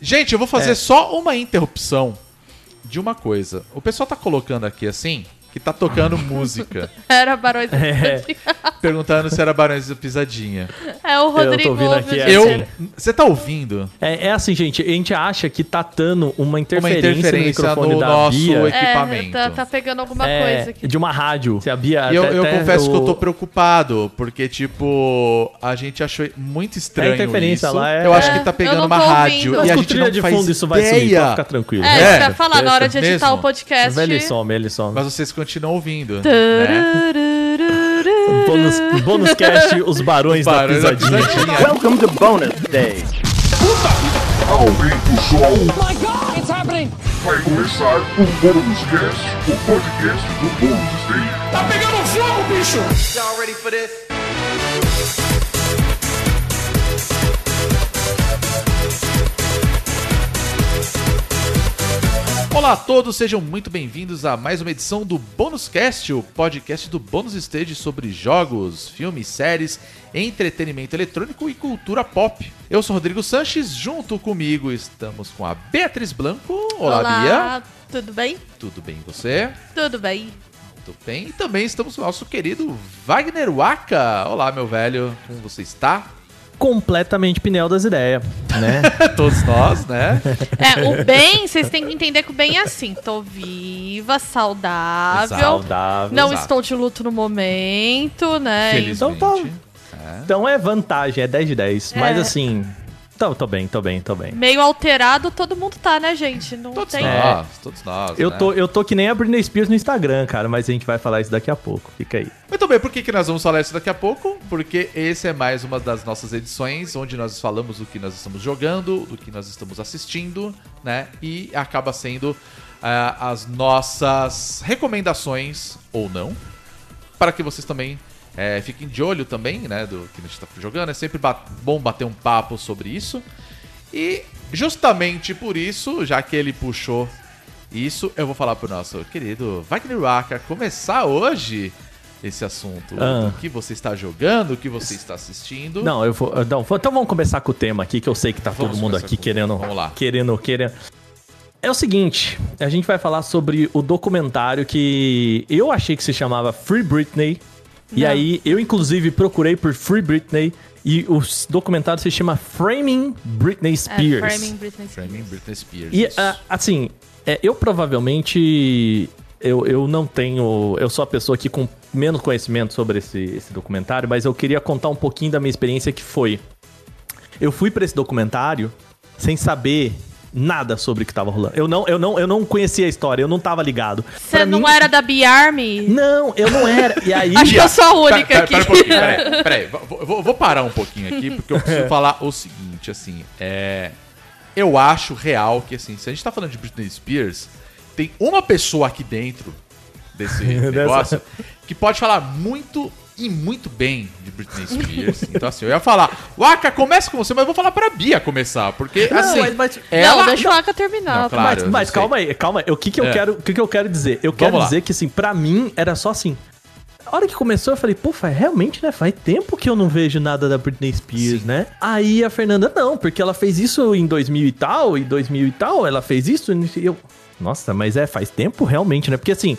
Gente, eu vou fazer É. só uma interrupção de uma coisa. O pessoal tá colocando aqui assim, que tá tocando música, Era Barões da É. Pisadinha. perguntando se era Barões da Pisadinha. É o Rodrigo ouvindo ouve aqui, o é Eu. Você tá ouvindo? É, é assim, gente, a gente acha que tá dando uma Uma interferência, no interferência microfone no da nosso Bia. equipamento. É, tá, tá pegando alguma é, coisa aqui. de uma rádio. Se a Bia E eu, até- eu até confesso que eu o- tô preocupado, porque, tipo, a gente achou muito estranho É interferência isso. lá, é- eu acho É, que tá eu pegando uma tô rádio ouvindo. e a gente não de faz fundo isso vai sumir, pode ficar tranquilo. É, É, eu ia falar, na hora de editar mesmo. o podcast. Ele some, ele some. Mas vocês continuam ouvindo, né? Bônus, bônus cast, os barões, Barões da da pisadinha. Pisadinha. Welcome to bonus stage. Aumenta o som. my God, it's happening! Vai começar o Bônus Cast, o podcast do Bônus Stage. Tá pegando fogo, bicho! Y'all ready for this? Olá a todos, sejam muito bem-vindos a mais uma edição do Bônus Cast, o podcast do Bônus Stage sobre jogos, filmes, séries, entretenimento eletrônico e cultura pop. Eu sou Rodrigo Sanches, junto comigo estamos com a Beatriz Blanco. Olá, Bia. tudo bem? Tudo bem e você? Tudo bem. Tudo bem. E também estamos com o nosso querido Wagner Waka. Olá, meu velho, como você está? Completamente pneu das ideias, né? Todos nós, né? É, o bem, vocês têm que entender que o bem é assim. Tô viva, saudável. Saudável. Não Exato. estou de luto no momento, né? Felizmente. Então Então é vantagem, é 10 de 10. Mas É. assim, tô, tô bem, tô bem, tô bem. Meio alterado, todo mundo tá, né, gente? Não Todos tem. nós, todos nós. Eu né? tô, eu tô que nem a Britney Spears no Instagram, cara, mas a gente vai falar isso daqui a pouco. Fica aí. Muito bem, por que, que nós vamos falar isso daqui a pouco? Porque esse é mais uma das nossas edições onde nós falamos do que nós estamos jogando, do que nós estamos assistindo, né? E acaba sendo ah, as nossas recomendações, ou não, para que vocês também eh, fiquem de olho também, né? Do que a gente está jogando. É sempre bom bater um papo sobre isso. E justamente por isso, já que ele puxou isso, eu vou falar pro nosso querido Wagner Waka começar hoje esse assunto. Ah. Do que você está jogando, o que você está assistindo. Não, eu vou. Não, vou- então vamos começar com o tema aqui, que eu sei que tá Vamos todo mundo aqui querendo. vamos lá. Querendo, querendo. É o seguinte, a gente vai falar sobre o documentário que eu achei que se chamava Free Britney. E aí, eu inclusive procurei por Free Britney e o documentário se chama Framing Britney É, Spears. Framing Britney Spears. Framing Britney Spears. E ah, assim, é, eu provavelmente eu, eu não tenho. Eu sou a pessoa aqui com menos conhecimento sobre esse, esse documentário, mas eu queria contar um pouquinho da minha experiência que foi. Eu fui pra esse documentário sem saber nada sobre o que tava rolando. Eu não, eu não, eu não conhecia a história, eu não tava ligado. Você Pra não mim- era da B-Army? Não, eu não era. E aí. Acho que eu sou a única Pera, aqui. pera, pera um pouquinho, peraí, peraí. Vou, vou- vou parar um pouquinho aqui, porque eu preciso falar o seguinte, assim, é... Eu acho real que, assim, se a gente tá falando de Britney Spears, tem uma pessoa aqui dentro desse negócio que pode falar muito e muito bem de Britney Spears. Então, assim, eu ia falar, Waka, começa com você, mas eu vou falar pra Bia começar, porque, Não, assim, mas- mas- ela... Não, deixa o Aka terminar. Não, tá? claro. mas, eu mas calma aí, calma aí. O que que eu É. quero, o que que eu quero dizer? Eu quero Vamos lá. dizer que assim, pra mim era só assim. A hora que começou, eu falei, pô, faz, realmente, né? Faz tempo que eu não vejo nada da Britney Spears, Sim. né? Aí a Fernanda, não, porque ela fez isso em 2000 e tal, e 2000 e tal, ela fez isso. E eu, nossa, mas é, faz tempo realmente, né? Porque assim,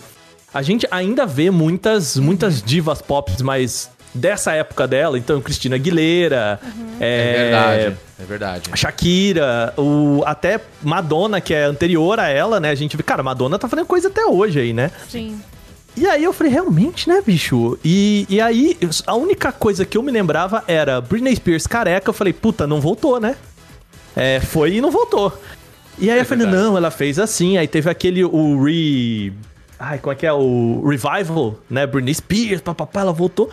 a gente ainda vê muitas, muitas divas pop mais dessa época dela. Então, Cristina Aguilera, É verdade, é verdade. Shakira, o, até Madonna, que é anterior a ela, né? A gente vê, cara, Madonna tá fazendo coisa até hoje aí, né? Sim. E aí eu falei, realmente, né, bicho? E, e aí, a única coisa que eu me lembrava era Britney Spears careca. Eu falei, puta, não voltou, né? É, foi e não voltou. E aí É eu falei, verdade. não, ela fez assim. Aí teve aquele, o re... Ai, como é que é? O revival, né? Britney Spears, papapá, ela voltou.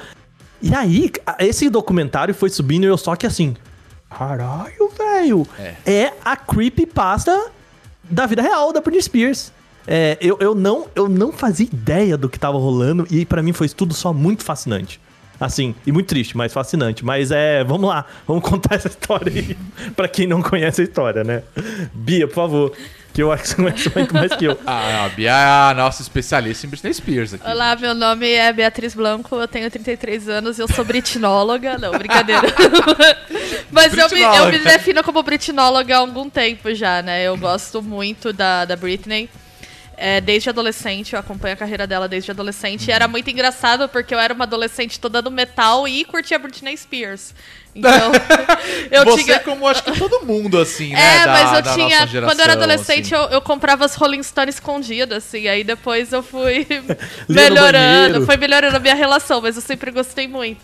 E aí, esse documentário foi subindo e eu só que assim... Caralho, velho! É. É a creepypasta da vida real da Britney Spears. É, eu, eu, não, eu não fazia ideia do que tava rolando e pra mim foi tudo só muito fascinante. Assim, e muito triste, mas fascinante. Mas é, vamos lá, vamos contar essa história aí pra quem não conhece a história, né? Bia, por favor. Que eu acho que você conhece muito mais que eu. Ah, a Bia é a nossa especialista em Britney Spears aqui. Olá, meu nome é Beatriz Blanco, eu tenho 33 anos e eu sou britinóloga. Não, brincadeira. Mas eu me, eu me defino como britinóloga há algum tempo já, né? Eu gosto muito da, da Britney. É, desde adolescente, eu acompanho a carreira dela desde adolescente. E era muito engraçado porque eu era uma adolescente toda no metal e curtia Britney Spears. Então, eu Você tinha. como acho que todo mundo, assim, né? É, da- mas eu da tinha. geração, Quando eu era adolescente, assim. eu, eu comprava as Rolling Stones escondidas, assim. Aí depois eu fui melhorando. Foi melhorando a minha relação, mas eu sempre gostei muito.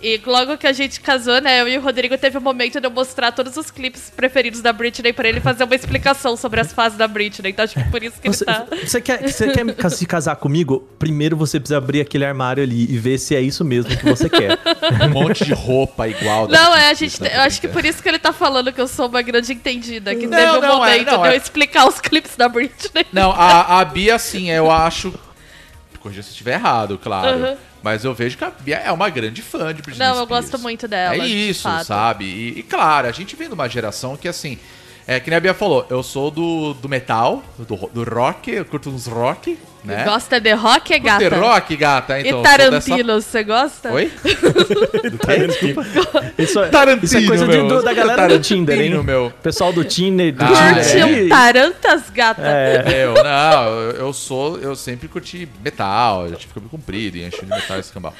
E logo que a gente casou, né? Eu e o Rodrigo teve um momento de eu mostrar todos os clipes preferidos da Britney pra ele fazer uma explicação sobre as fases da Britney. Então, acho que por isso que Você, ele tá. você quer, você quer se casar comigo? Primeiro você precisa abrir aquele armário ali e ver se é isso mesmo que você quer. Um monte de roupa igual. Não, é, a gente. Spears, Eu acho que por isso que ele tá falando que eu sou uma grande entendida. Que Não, teve um não, é, momento não, de eu é- explicar os clipes da Britney. Não, a, a Bia, assim, eu acho. Corrija se eu estiver errado, claro. Uhum. Mas eu vejo que a Bia é uma grande fã de Britney Não, eu Spears. gosto muito dela. É de isso, fato. sabe? E, e, claro, a gente vem de uma geração que, assim, é que nem a Bia falou, eu sou do, do metal, do, do rock, eu curto uns rock, né? Gosta de rock, é gata? rock, gata? Então, e Tarantino, você gosta? Dessa... Oi? Isso é, Tarantino, isso é coisa de- meu. do- da galera do Tarantino, Tinder, hein? meu. Pessoal do Tinder. Do Ah, Tinder um tarantas, gata? É, Eu, não, eu, eu sou, eu sempre curti metal, eu tive cabelo comprido e enchi de metal esse cambal.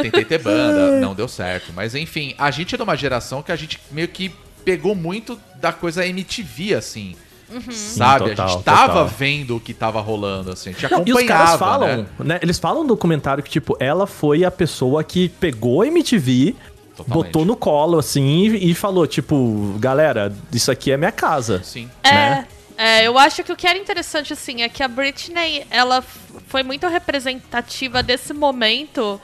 Tentei ter banda, não deu certo. Mas enfim, a gente é de uma geração que a gente meio que pegou muito da coisa MTV, assim. Sabe? total, a gente tava total. vendo o que tava rolando, assim. A gente Não, e acompanhava, os caras falam, né? né? Eles falam no documentário que, tipo, ela foi a pessoa que pegou a MTV, Totalmente. botou no colo, assim, e, e falou, tipo, galera, isso aqui é minha casa. Sim. É, né? é, eu acho que o que era interessante, assim, é que a Britney, ela foi muito representativa desse momento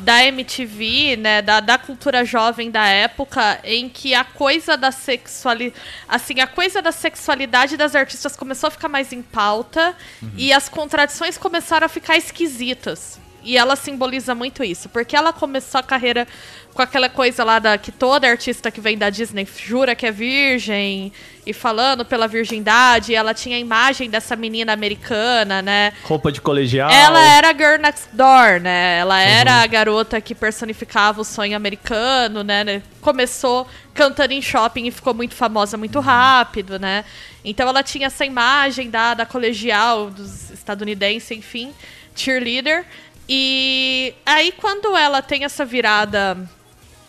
da MTV, né, da, da cultura jovem da época, em que a coisa da sexualidade, assim, a coisa da sexualidade das artistas começou a ficar mais em pauta e as contradições começaram a ficar esquisitas. E ela simboliza muito isso, porque ela começou a carreira com aquela coisa lá da que toda artista que vem da Disney jura que é virgem e falando pela virgindade, ela tinha a imagem dessa menina americana, né? Roupa de colegial. Ela era a girl next door, né? Ela era a garota que personificava o sonho americano, né? né? Começou cantando em shopping e ficou muito famosa muito rápido, né? Então ela tinha essa imagem da, da colegial dos estadunidenses, enfim, cheerleader. E aí quando ela tem essa virada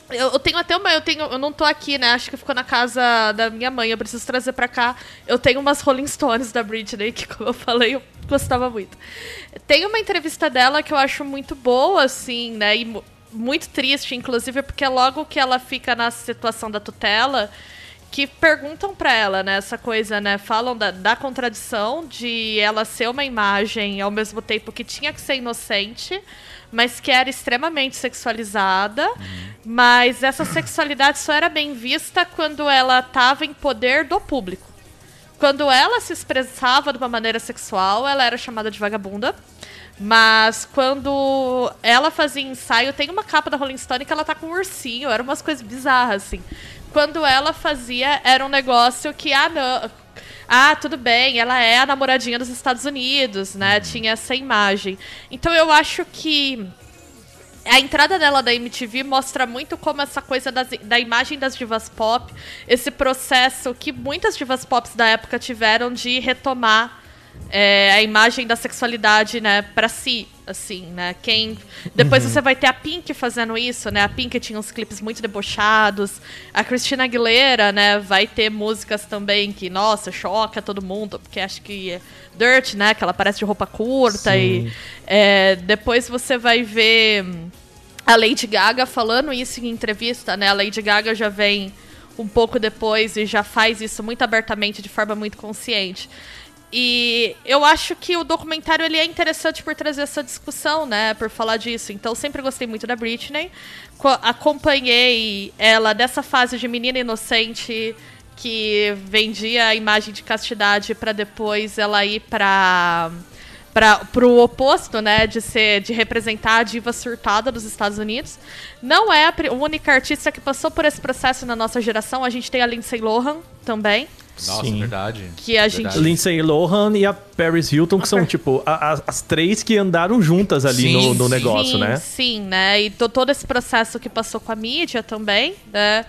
eu, tenho até uma. Eu, tenho, eu não tô aqui, né? Acho que ficou na casa da minha mãe. Eu preciso trazer pra cá. Eu tenho umas Rolling Stones da Britney, que, como eu falei, eu gostava muito. Tem uma entrevista dela que eu acho muito boa, assim, né? E mu- muito triste, inclusive, porque logo que ela fica na situação da tutela, que perguntam pra ela, né? Essa coisa, né? Falam da, da contradição de ela ser uma imagem ao mesmo tempo que tinha que ser inocente, mas que era extremamente sexualizada. Mas essa sexualidade só era bem vista quando ela estava em poder do público. Quando ela se expressava de uma maneira sexual, ela era chamada de vagabunda. Mas quando ela fazia ensaio, tem uma capa da Rolling Stone que ela tá com um ursinho, eram umas coisas bizarras, assim. Quando ela fazia, era um negócio que, ah, não. Ah, tudo bem, ela é a namoradinha dos Estados Unidos, né? Tinha essa imagem. Então eu acho que a entrada dela da MTV mostra muito como essa coisa das- da imagem das divas pop, esse processo que muitas divas pop da época tiveram de retomar é, a imagem da sexualidade, né, para si, assim, né? Quem depois você vai ter a Pink fazendo isso, né? A Pink tinha uns clipes muito debochados. A Christina Aguilera, né, vai ter músicas também que, nossa, choca todo mundo, porque acho que é Dirt, né, que ela parece de roupa curta e é, depois você vai ver hum, a Lady Gaga falando isso em entrevista, né? A Lady Gaga já vem um pouco depois e já faz isso muito abertamente, de forma muito consciente. E eu acho que o documentário ele é interessante por trazer essa discussão, né? Por falar disso. Então, sempre gostei muito da Britney. Co- acompanhei ela dessa fase de menina inocente que vendia a imagem de castidade para depois ela ir para para pro oposto, né, de ser de representar a diva surtada dos Estados Unidos. Não é a única artista que passou por esse processo na nossa geração. A gente tem a Lindsay Lohan também, Nossa, Sim. verdade. Que a gente-. Lindsay Lohan e a Paris Hilton, que são, tipo, a- a- as três que andaram juntas ali Sim, no, no negócio, sim, né? Sim, né? E to- todo esse processo que passou com a mídia também, né?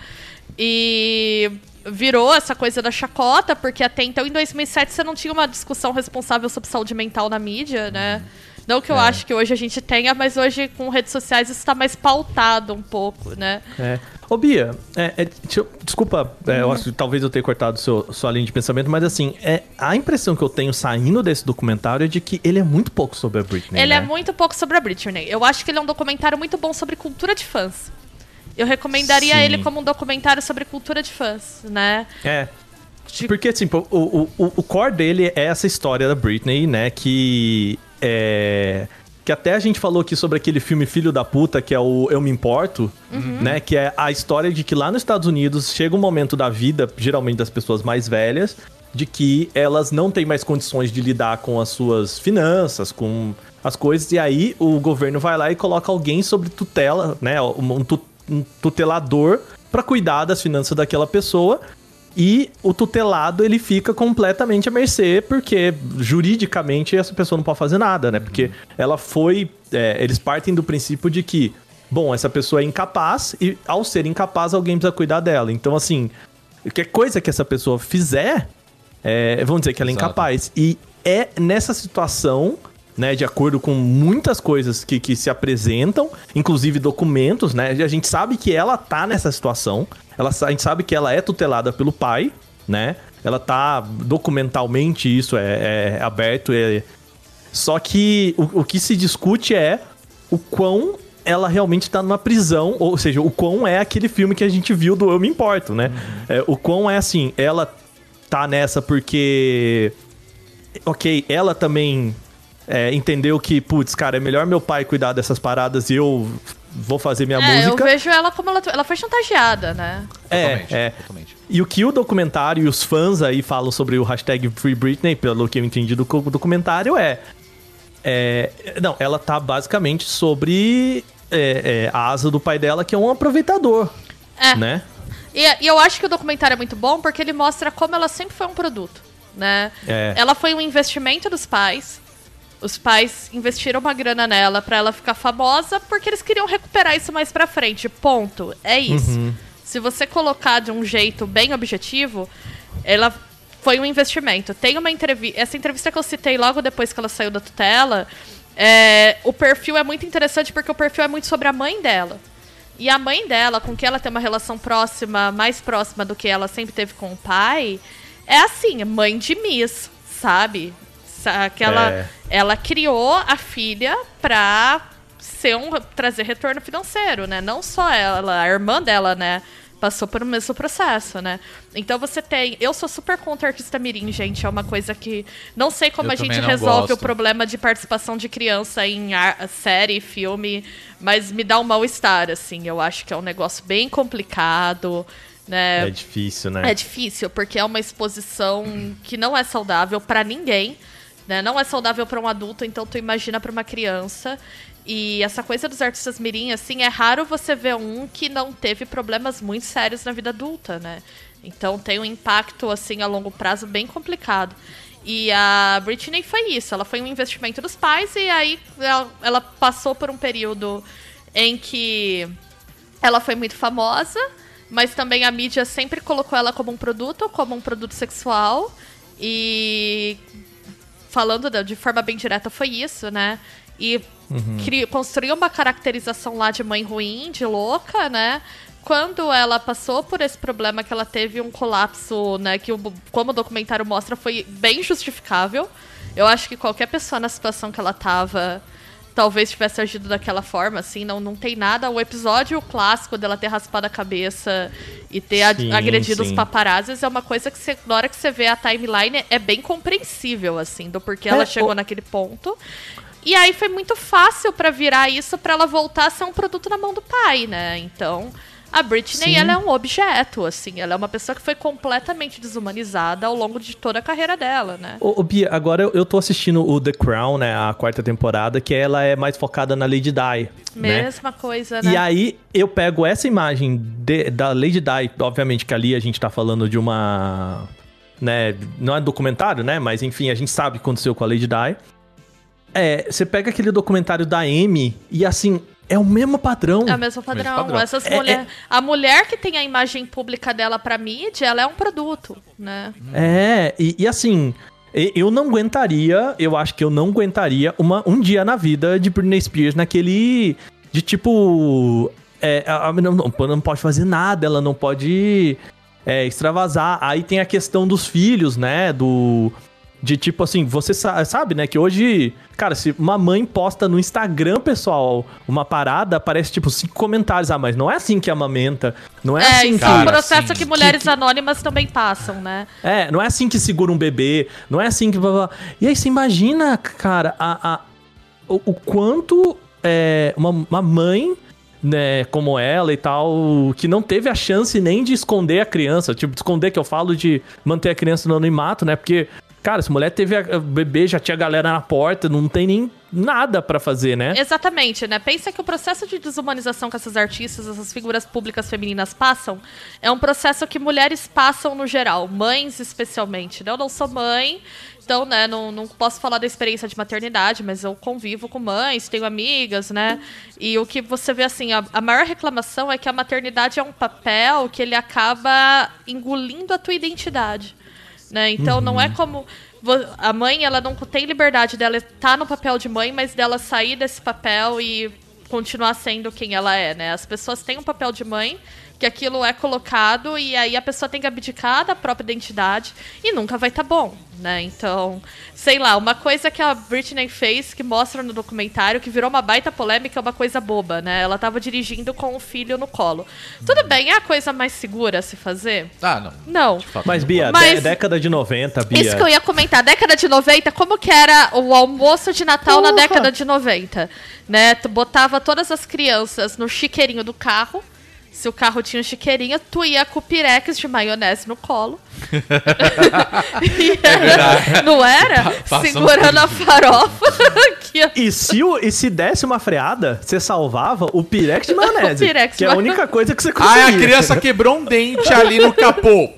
E virou essa coisa da chacota, porque até então, em 2007, você não tinha uma discussão responsável sobre saúde mental na mídia, né? Não que eu acho que hoje a gente tenha, mas hoje com redes sociais isso está mais pautado um pouco, né? É. Ô, Bia, é, é, eu- desculpa, é, eu acho talvez eu tenha cortado seu, sua linha de pensamento, mas assim, é, a impressão que eu tenho saindo desse documentário é de que ele é muito pouco sobre a Britney. Ele né? é muito pouco sobre a Britney. Eu acho que ele é um documentário muito bom sobre cultura de fãs. Eu recomendaria Sim. ele como um documentário sobre cultura de fãs, né? É. Porque, assim, o, o, o core dele é essa história da Britney, né? Que é. Que até a gente falou aqui sobre aquele filme Filho da Puta, que é o Eu Me Importo, né? Que é a história de que lá nos Estados Unidos chega um momento da vida, geralmente das pessoas mais velhas, de que elas não têm mais condições de lidar com as suas finanças, com as coisas, e aí o governo vai lá e coloca alguém sobre tutela, né? Um, tu- um tutelador para cuidar das finanças daquela pessoa. E o tutelado, ele fica completamente à mercê, porque juridicamente essa pessoa não pode fazer nada, né? Porque ela foi. é, eles partem do princípio de que, bom, essa pessoa é incapaz, e ao ser incapaz, alguém precisa cuidar dela. Então, assim, qualquer coisa que essa pessoa fizer, é, vamos dizer que ela é Exato. incapaz. E é nessa situação, né, de acordo com muitas coisas que, que se apresentam, inclusive documentos, né, a gente sabe que ela tá nessa situação, ela, a gente sabe que ela é tutelada pelo pai, né, ela tá documentalmente, isso é, é aberto, é, só que o, o que se discute é o quão ela realmente tá numa prisão, ou seja, o quão é aquele filme que a gente viu do Eu Me Importo, né? É, o quão é assim, ela tá nessa porque. Ok, ela também é, entendeu que, putz, cara, é melhor meu pai cuidar dessas paradas e eu vou fazer minha é, música. eu vejo ela como ela, ela foi chantageada, né? Totalmente, É, é. totalmente. E o que o documentário e os fãs aí falam sobre o hashtag Free Britney, pelo que eu entendi do documentário, é. é, não, ela tá basicamente sobre é, é, a asa do pai dela, que é um aproveitador. É. Né? E, e eu acho que o documentário é muito bom porque ele mostra como ela sempre foi um produto, né? É. Ela foi um investimento dos pais. Os pais investiram uma grana nela pra ela ficar famosa porque eles queriam recuperar isso mais pra frente. Ponto. É isso. Uhum. Se você colocar de um jeito bem objetivo, ela foi um investimento. Tem uma entrevista. Essa entrevista que eu citei logo depois que ela saiu da tutela. é, o perfil é muito interessante porque o perfil é muito sobre a mãe dela. E a mãe dela, com quem ela tem uma relação próxima, mais próxima do que ela sempre teve com o pai, é assim, mãe de Miss, sabe? Sa- Que ela, É. ela criou a filha pra ser um, trazer retorno financeiro, né? Não só ela, a irmã dela, né? Passou por o mesmo processo, né? Então você tem. Eu sou super contra artista Mirim, gente. É uma coisa que. Não sei como Eu a gente resolve o gosto. problema de participação de criança em série, filme, mas me dá um mal-estar, assim. Eu acho que é um negócio bem complicado, né? É difícil, né? É difícil, porque é uma exposição que não é saudável pra ninguém, né? Não é saudável pra um adulto, então tu imagina pra uma criança. E essa coisa dos artistas mirim, assim, é raro você ver um que não teve problemas muito sérios na vida adulta, né? Então tem um impacto, assim, a longo prazo bem complicado. E a Britney foi isso, ela foi um investimento dos pais e aí ela, ela passou por um período em que ela foi muito famosa, mas também a mídia sempre colocou ela como um produto, como um produto sexual. E falando de forma bem direta, foi isso, né? E cri- construiu uma caracterização lá de mãe ruim, de louca, né? Quando ela passou por esse problema que ela teve um colapso, né? Que, como o documentário mostra, foi bem justificável. Eu acho que qualquer pessoa na situação que ela tava talvez tivesse agido daquela forma, assim, não, não tem nada. O episódio clássico dela ter raspado a cabeça e ter Sim, agredido os sim. paparazzis é uma coisa que você, na hora que você vê a timeline é bem compreensível, assim, do porquê ela É, chegou o- naquele ponto. E aí foi muito fácil pra virar isso pra ela voltar a ser um produto na mão do pai, né? Então, a Britney, Sim. ela é um objeto, assim, ela é uma pessoa que foi completamente desumanizada ao longo de toda a carreira dela, né? Ô, ô, Bia, agora eu, eu tô assistindo o The Crown, né? A quarta temporada, que ela é mais focada na Lady Di. Né? Mesma coisa, né? E aí eu pego essa imagem de- da Lady Di, obviamente que ali a gente tá falando de uma né? Não é documentário, né? Mas enfim, a gente sabe o que aconteceu com a Lady Di. É, você pega aquele documentário da Amy e assim, é o mesmo padrão. É o mesmo padrão. padrão. Essas É, mulher... A mulher que tem a imagem pública dela pra mídia, ela é um produto, né? É, e, e assim, eu não aguentaria, eu acho que eu não aguentaria uma, um dia na vida de Britney Spears naquele. De tipo. É, não, não, não pode fazer nada, ela não pode é, extravasar. Aí tem a questão dos filhos, né? Do. De tipo assim, você sa- sabe, né? Que hoje, cara, se uma mãe posta no Instagram, pessoal, uma parada, aparece tipo cinco comentários. Ah, mas não é assim que amamenta. Não é, É, assim isso que. é um processo sim. que mulheres anônimas também passam, né? É, não é assim que segura um bebê, não é assim que. E aí você imagina, cara, a, a- o, o quanto é, uma, uma mãe, né, como ela e tal, que não teve a chance nem de esconder a criança. Tipo, de esconder que eu falo de manter a criança no anonimato, né? Porque, cara, se a mulher teve a- bebê, já tinha galera na porta, não tem nem nada pra fazer, né? Exatamente, né? Pensa que o processo de desumanização que essas artistas, essas figuras públicas femininas passam, é um processo que mulheres passam no geral, mães especialmente. né? Eu não sou mãe, então, né, não, não posso falar da experiência de maternidade, mas eu convivo com mães, tenho amigas, né? E o que você vê assim, a, a maior reclamação é que a maternidade é um papel que ele acaba engolindo a tua identidade né? Então não é como vo- a mãe, ela não tem liberdade dela estar no papel de mãe, mas dela sair desse papel e continuar sendo quem ela é, né? As pessoas têm um papel de mãe, que aquilo é colocado e aí a pessoa tem que abdicar da própria identidade e nunca vai estar bom, né? Então, sei lá, uma coisa que a Britney fez que mostra no documentário que virou uma baita polêmica é uma coisa boba, né? Ela tava dirigindo com o filho no colo. Tudo bem, é a coisa mais segura a se fazer? Ah, não. Não. Fato, Mas. Bia, Mas- dé- década de 90, Bia. Isso que eu ia comentar, década de 90, como que era o almoço de Natal na Porra! década de 90? Né? Tu botava todas as crianças no chiqueirinho do carro. Se o carro tinha um chiqueirinho, tu ia com o pirex de maionese no colo. Era- Não era? passamos Segurando a farofa. ia- E se, o- e se desse uma freada, você salvava o pirex de maionese. O pirex que de é a única coisa que você Ah, conseguia. a criança quebrou um dente ali no capô.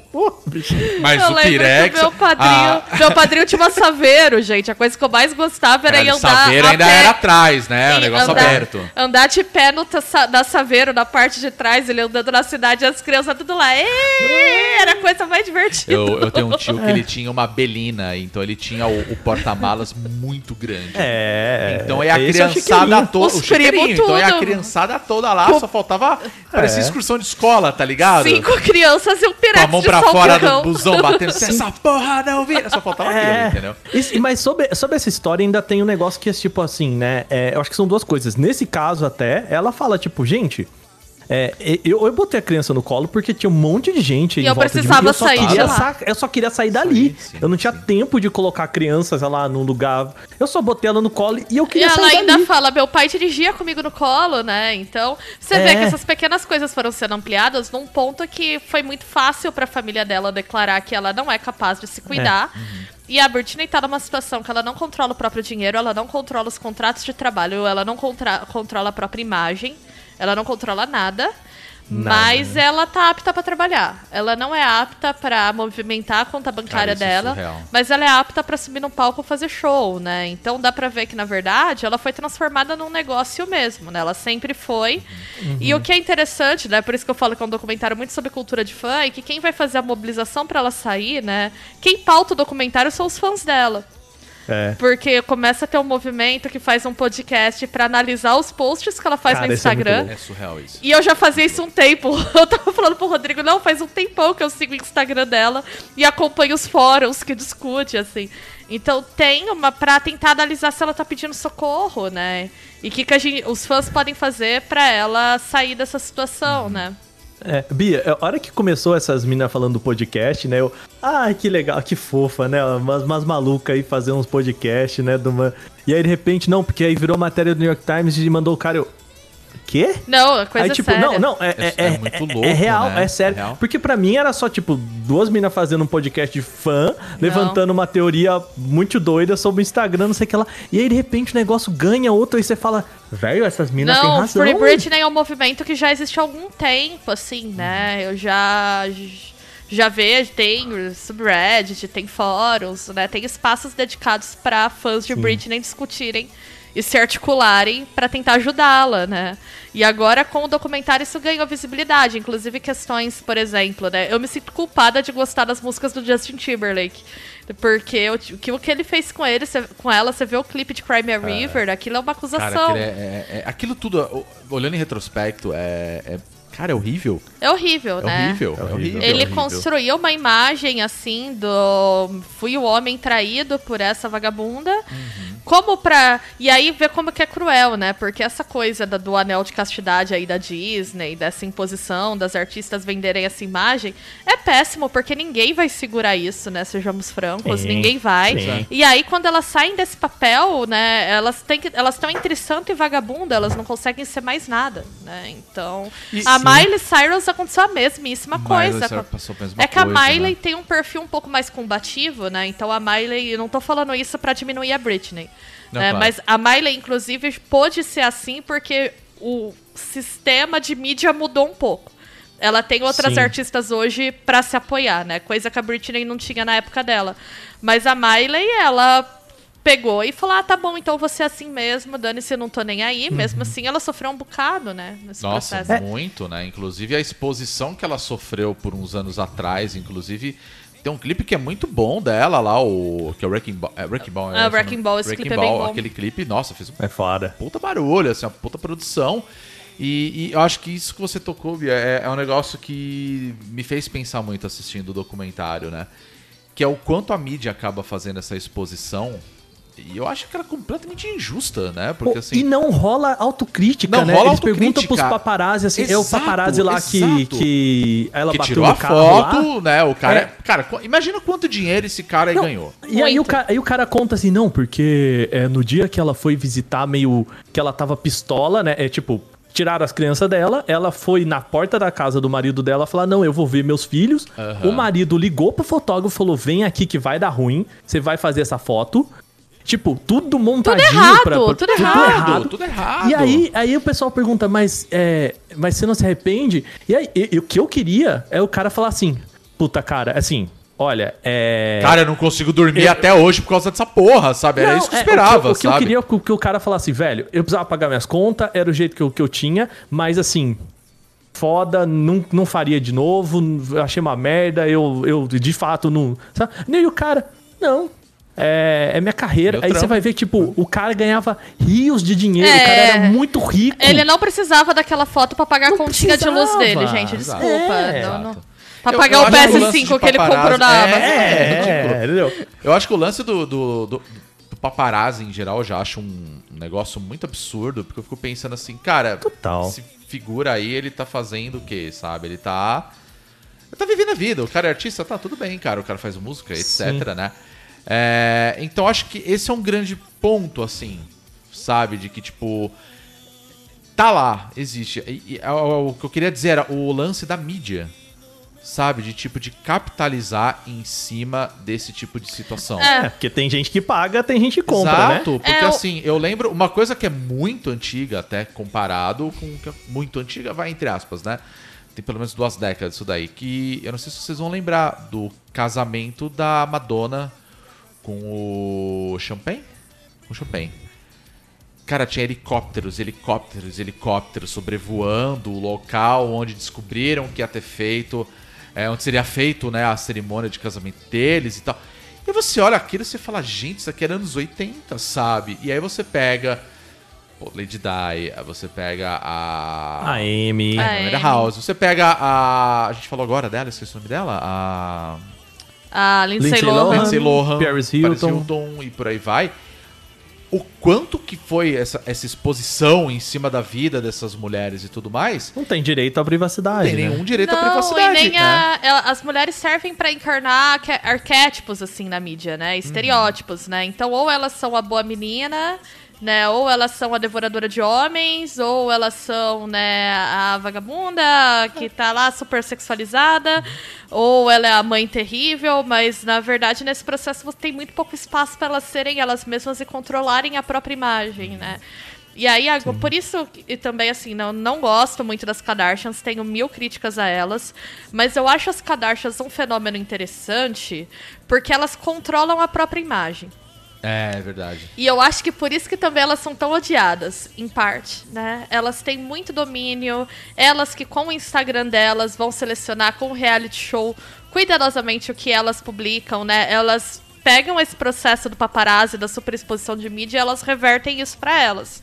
Bicho. Mas eu o lembro Pirex. que o meu padrinho, a- meu padrinho tinha uma saveiro, gente. A coisa que eu mais gostava era ir Caralho, andar Saveiro a ainda pé. era atrás, né? O Sim, negócio andar, aberto. Andar de pé no, ta- na Saveiro, na parte de trás, ele andando na cidade, e as crianças tudo lá. Era a coisa mais divertida. Eu, eu tenho um tio que ele tinha uma belina, então ele tinha o, o porta-malas muito grande. É. Então é a é o criançada toda. Os O primos então é a criançada toda lá, só faltava. Parecia É. excursão de escola, tá ligado? Cinco crianças e um Com pirex a mão de pra fora do busão, batendo. "Se Essa porra não vira. Só faltava aquilo, É. entendeu? Isso- mas sobre, sobre essa história ainda tem um negócio que é tipo assim, né? É, eu acho que são duas coisas. Nesse caso até, ela fala tipo, gente... é, eu, eu botei a criança no colo porque tinha um monte de gente E em eu volta de mim, precisava eu só sair de queria lá. sa- eu só queria sair dali. sim, eu não tinha sim. tempo de colocar crianças lá num lugar. Eu só botei ela no colo e eu E queria ela sair ainda dali. fala, meu pai dirigia comigo no colo, né? Então, você vê É. que essas pequenas coisas foram sendo ampliadas num ponto que foi muito fácil pra família dela declarar que ela não é capaz de se cuidar. E a Britney tá numa situação que ela não controla o próprio dinheiro, ela não controla os contratos de trabalho, ela não contra- controla a própria imagem, ela não controla nada. Mas né? ela tá apta pra trabalhar. Ela não é apta pra movimentar a conta bancária isso é dela, surreal. mas ela é apta pra subir no palco e fazer show, né? Então dá pra ver que na verdade ela foi transformada num negócio mesmo, né? Ela sempre foi. E o que é interessante, né? Por isso que eu falo que é um documentário muito sobre cultura de fã e que quem vai fazer a mobilização pra ela sair, né? Quem pauta o documentário são os fãs dela. É. Porque começa a ter um movimento que faz um podcast pra analisar os posts que ela faz Cara, no isso é Instagram. louco. É surreal isso. E eu já fazia isso um tempo. Eu tava falando pro Rodrigo, não, faz um tempão que eu sigo o Instagram dela e acompanho os fóruns que discute, assim. Então tem uma pra tentar analisar se ela tá pedindo socorro, né? E o que, que a gente, os fãs podem fazer pra ela sair dessa situação, né? É, Bia, a hora que começou essas meninas falando do podcast, né? Eu, ai, que legal, que fofa, né? Umas, umas malucas aí fazer uns podcasts, né? de uma- E aí, de repente, não, porque aí virou matéria do New York Times e mandou o cara, eu. Quê? Não, a coisa aí, tipo, séria. não, não, é, é, É- é é- muito é- louco, é real, né? é sério. É real. Porque pra mim era só, tipo, duas minas fazendo um podcast de fã, levantando uma teoria muito doida sobre o Instagram, não sei o que lá. E aí, de repente, o negócio ganha outro, aí você fala, velho, essas minas têm Não, razão. Free Britney é um movimento que já existe há algum tempo, assim, né? Eu já. já vê, tem subreddit, tem fóruns, né? Tem espaços dedicados para fãs de Britney discutirem e se articularem para tentar ajudá-la, né? E agora com o documentário isso ganhou visibilidade, inclusive questões, por exemplo, né? Eu me sinto culpada de gostar das músicas do Justin Timberlake. Porque o que, o que ele fez com ele, cê- com ela, você vê o clipe de Cry Me a River, aquilo é uma Cara, acusação. aquilo, é, é- é- aquilo tudo, olhando em retrospecto, é, é- Cara, é horrível. É horrível, É né? horrível. É horrível. Ele horrível. construiu uma imagem assim do fui o homem traído por essa vagabunda. Como pra. E aí ver como que é cruel, né? Porque essa coisa da- do anel de castidade aí da Disney, dessa imposição das artistas venderem essa imagem, é péssimo, porque ninguém vai segurar isso, né? Sejamos francos, Sim, ninguém vai. sim. E aí, quando elas saem desse papel, né? Elas têm que. Elas estão entre santo e vagabunda, elas não conseguem ser mais nada, né? Então. E- a Sim. Miley Cyrus aconteceu a mesmíssima Miley coisa. Cyrus passou a mesma é que a coisa, Miley né? tem um perfil um pouco mais combativo, né? Então a Miley, eu não tô falando isso pra diminuir a Britney. Não, né? claro. Mas a Miley, inclusive, pôde ser assim porque o sistema de mídia mudou um pouco. Ela tem outras Sim. artistas hoje pra se apoiar, né? Coisa que a Britney não tinha na época dela. Mas a Miley, ela pegou e falou: ah, tá bom, então você é assim mesmo, dane-se, eu não tô nem aí. Mesmo assim, ela sofreu um bocado, né? Nesse Nossa, processo. muito, né? Inclusive a exposição que ela sofreu por uns anos atrás, inclusive. Tem um clipe que é muito bom dela lá, o. Que é o Wrecking Ball. É, Wrecking Ball, Ah, é, Wrecking Ball, esse clipe é bem bom. Aquele clipe, nossa, fez um É foda. puta barulho, assim, uma puta produção. E, e eu acho que isso que você tocou, Bia, é, é um negócio que me fez pensar muito assistindo o documentário, né? Que é o quanto a mídia acaba fazendo essa exposição. E eu acho que ela é completamente injusta, né? Porque Pô, assim. E não rola autocrítica, Não né? rola Eles perguntam autocrítica. pros paparazzi, assim, é o Exato, paparazzi lá que, exato. que ela que bateu tirou no a carro foto, lá. né? O cara. É. Cara, qu- imagina quanto dinheiro esse cara aí Não, ganhou. E aí o, cara, aí o cara conta assim, não, porque é, no dia que ela foi visitar, meio que ela tava pistola, né? É tipo, tiraram as crianças dela, ela foi na porta da casa do marido dela falar: Não, eu vou ver meus filhos. Aham. O marido ligou pro fotógrafo e falou: Vem aqui que vai dar ruim, você vai fazer essa foto. Tipo, tudo montadinho errado, pra, pra- tudo errado. Tudo errado. E aí, aí o pessoal pergunta, mas, é, mas você não se arrepende? E aí, e- e o que eu queria é o cara falar assim, puta cara, assim, olha, é... Cara, eu não consigo dormir até hoje por causa dessa porra, sabe? Era Não, isso que eu é, esperava, o que, o que eu queria é que, o cara falasse, velho, eu precisava pagar minhas contas, era o jeito que eu, que eu tinha, mas assim, foda, não, não faria de novo, eu achei uma merda, eu, eu de fato não. Sabe? E o cara, não. É, é minha carreira. Meu Aí você vai ver, tipo, o cara ganhava rios de dinheiro, É. o cara era muito rico. Ele não precisava daquela foto pra pagar a Não continha de luz dele, gente. Desculpa. É. não, não. Pra Eu- pagar eu o acho que o lance PS5 de que ele comprou na é, Amazon. é ridículo. entendeu? Eu acho que o lance do, do, do, do paparazzi em geral eu já acho um negócio muito absurdo, porque eu fico pensando assim, cara, Total. esse figura aí, ele tá fazendo o quê, sabe? Ele tá. Ele tá vivendo a vida. O cara é artista, tá tudo bem, cara. O cara faz música, etc, Sim. né? É, então acho que esse é um grande ponto, assim, sabe? De que, tipo. Tá lá, existe. E, e, o, o que eu queria dizer era o lance da mídia. Sabe? De tipo, de capitalizar em cima desse tipo de situação. É, porque tem gente que paga, tem gente que compra, Exato, né? porque É, assim, eu lembro uma coisa que é muito antiga, até comparado com o que é muito antiga, vai entre aspas, né? Tem pelo menos duas décadas isso daí, que eu não sei se vocês vão lembrar do casamento da Madonna com o Champagne? Com o Champagne. Cara, tinha helicópteros, helicópteros, helicópteros sobrevoando o local onde descobriram que ia ter feito, é, onde seria feito né, a cerimônia de casamento deles e tal. E você olha aquilo e você fala, gente, isso aqui era anos 80, sabe? E aí você pega pô, Lady Di, aí você pega a. A Amy. É. a Amanda House, você pega a. A gente falou agora dela, esqueci o nome dela? A. A Lindsay, Lindsay Lohan. Lohan. Lindsay Lohan, Paris Hilton. Hilton e por aí vai. O quanto que foi essa, essa exposição em cima da vida dessas mulheres e tudo mais, Não tem direito à não privacidade. tem né? nenhum direito à Não, privacidade. e nem né? a- as mulheres servem pra encarnar arquétipos, assim, na mídia, né? Estereótipos, né? Então, ou elas são a boa menina, né? Ou elas são a devoradora de homens, ou elas são, né, a vagabunda que tá lá super sexualizada, ou ela é a mãe terrível, mas, na verdade, nesse processo você tem muito pouco espaço pra elas serem elas mesmas e controlarem a própria imagem, né? E aí, a- por isso, e também assim, não, não gosto muito das Kardashians, tenho mil críticas a elas, mas eu acho as Kardashians um fenômeno interessante porque elas controlam a própria imagem. É, é verdade. E eu acho que por isso que também elas são tão odiadas, em parte, né? Elas têm muito domínio, elas que com o Instagram delas vão selecionar com o reality show cuidadosamente o que elas publicam, né? Elas pegam esse processo do paparazzi, da superexposição de mídia, e elas revertem isso pra elas.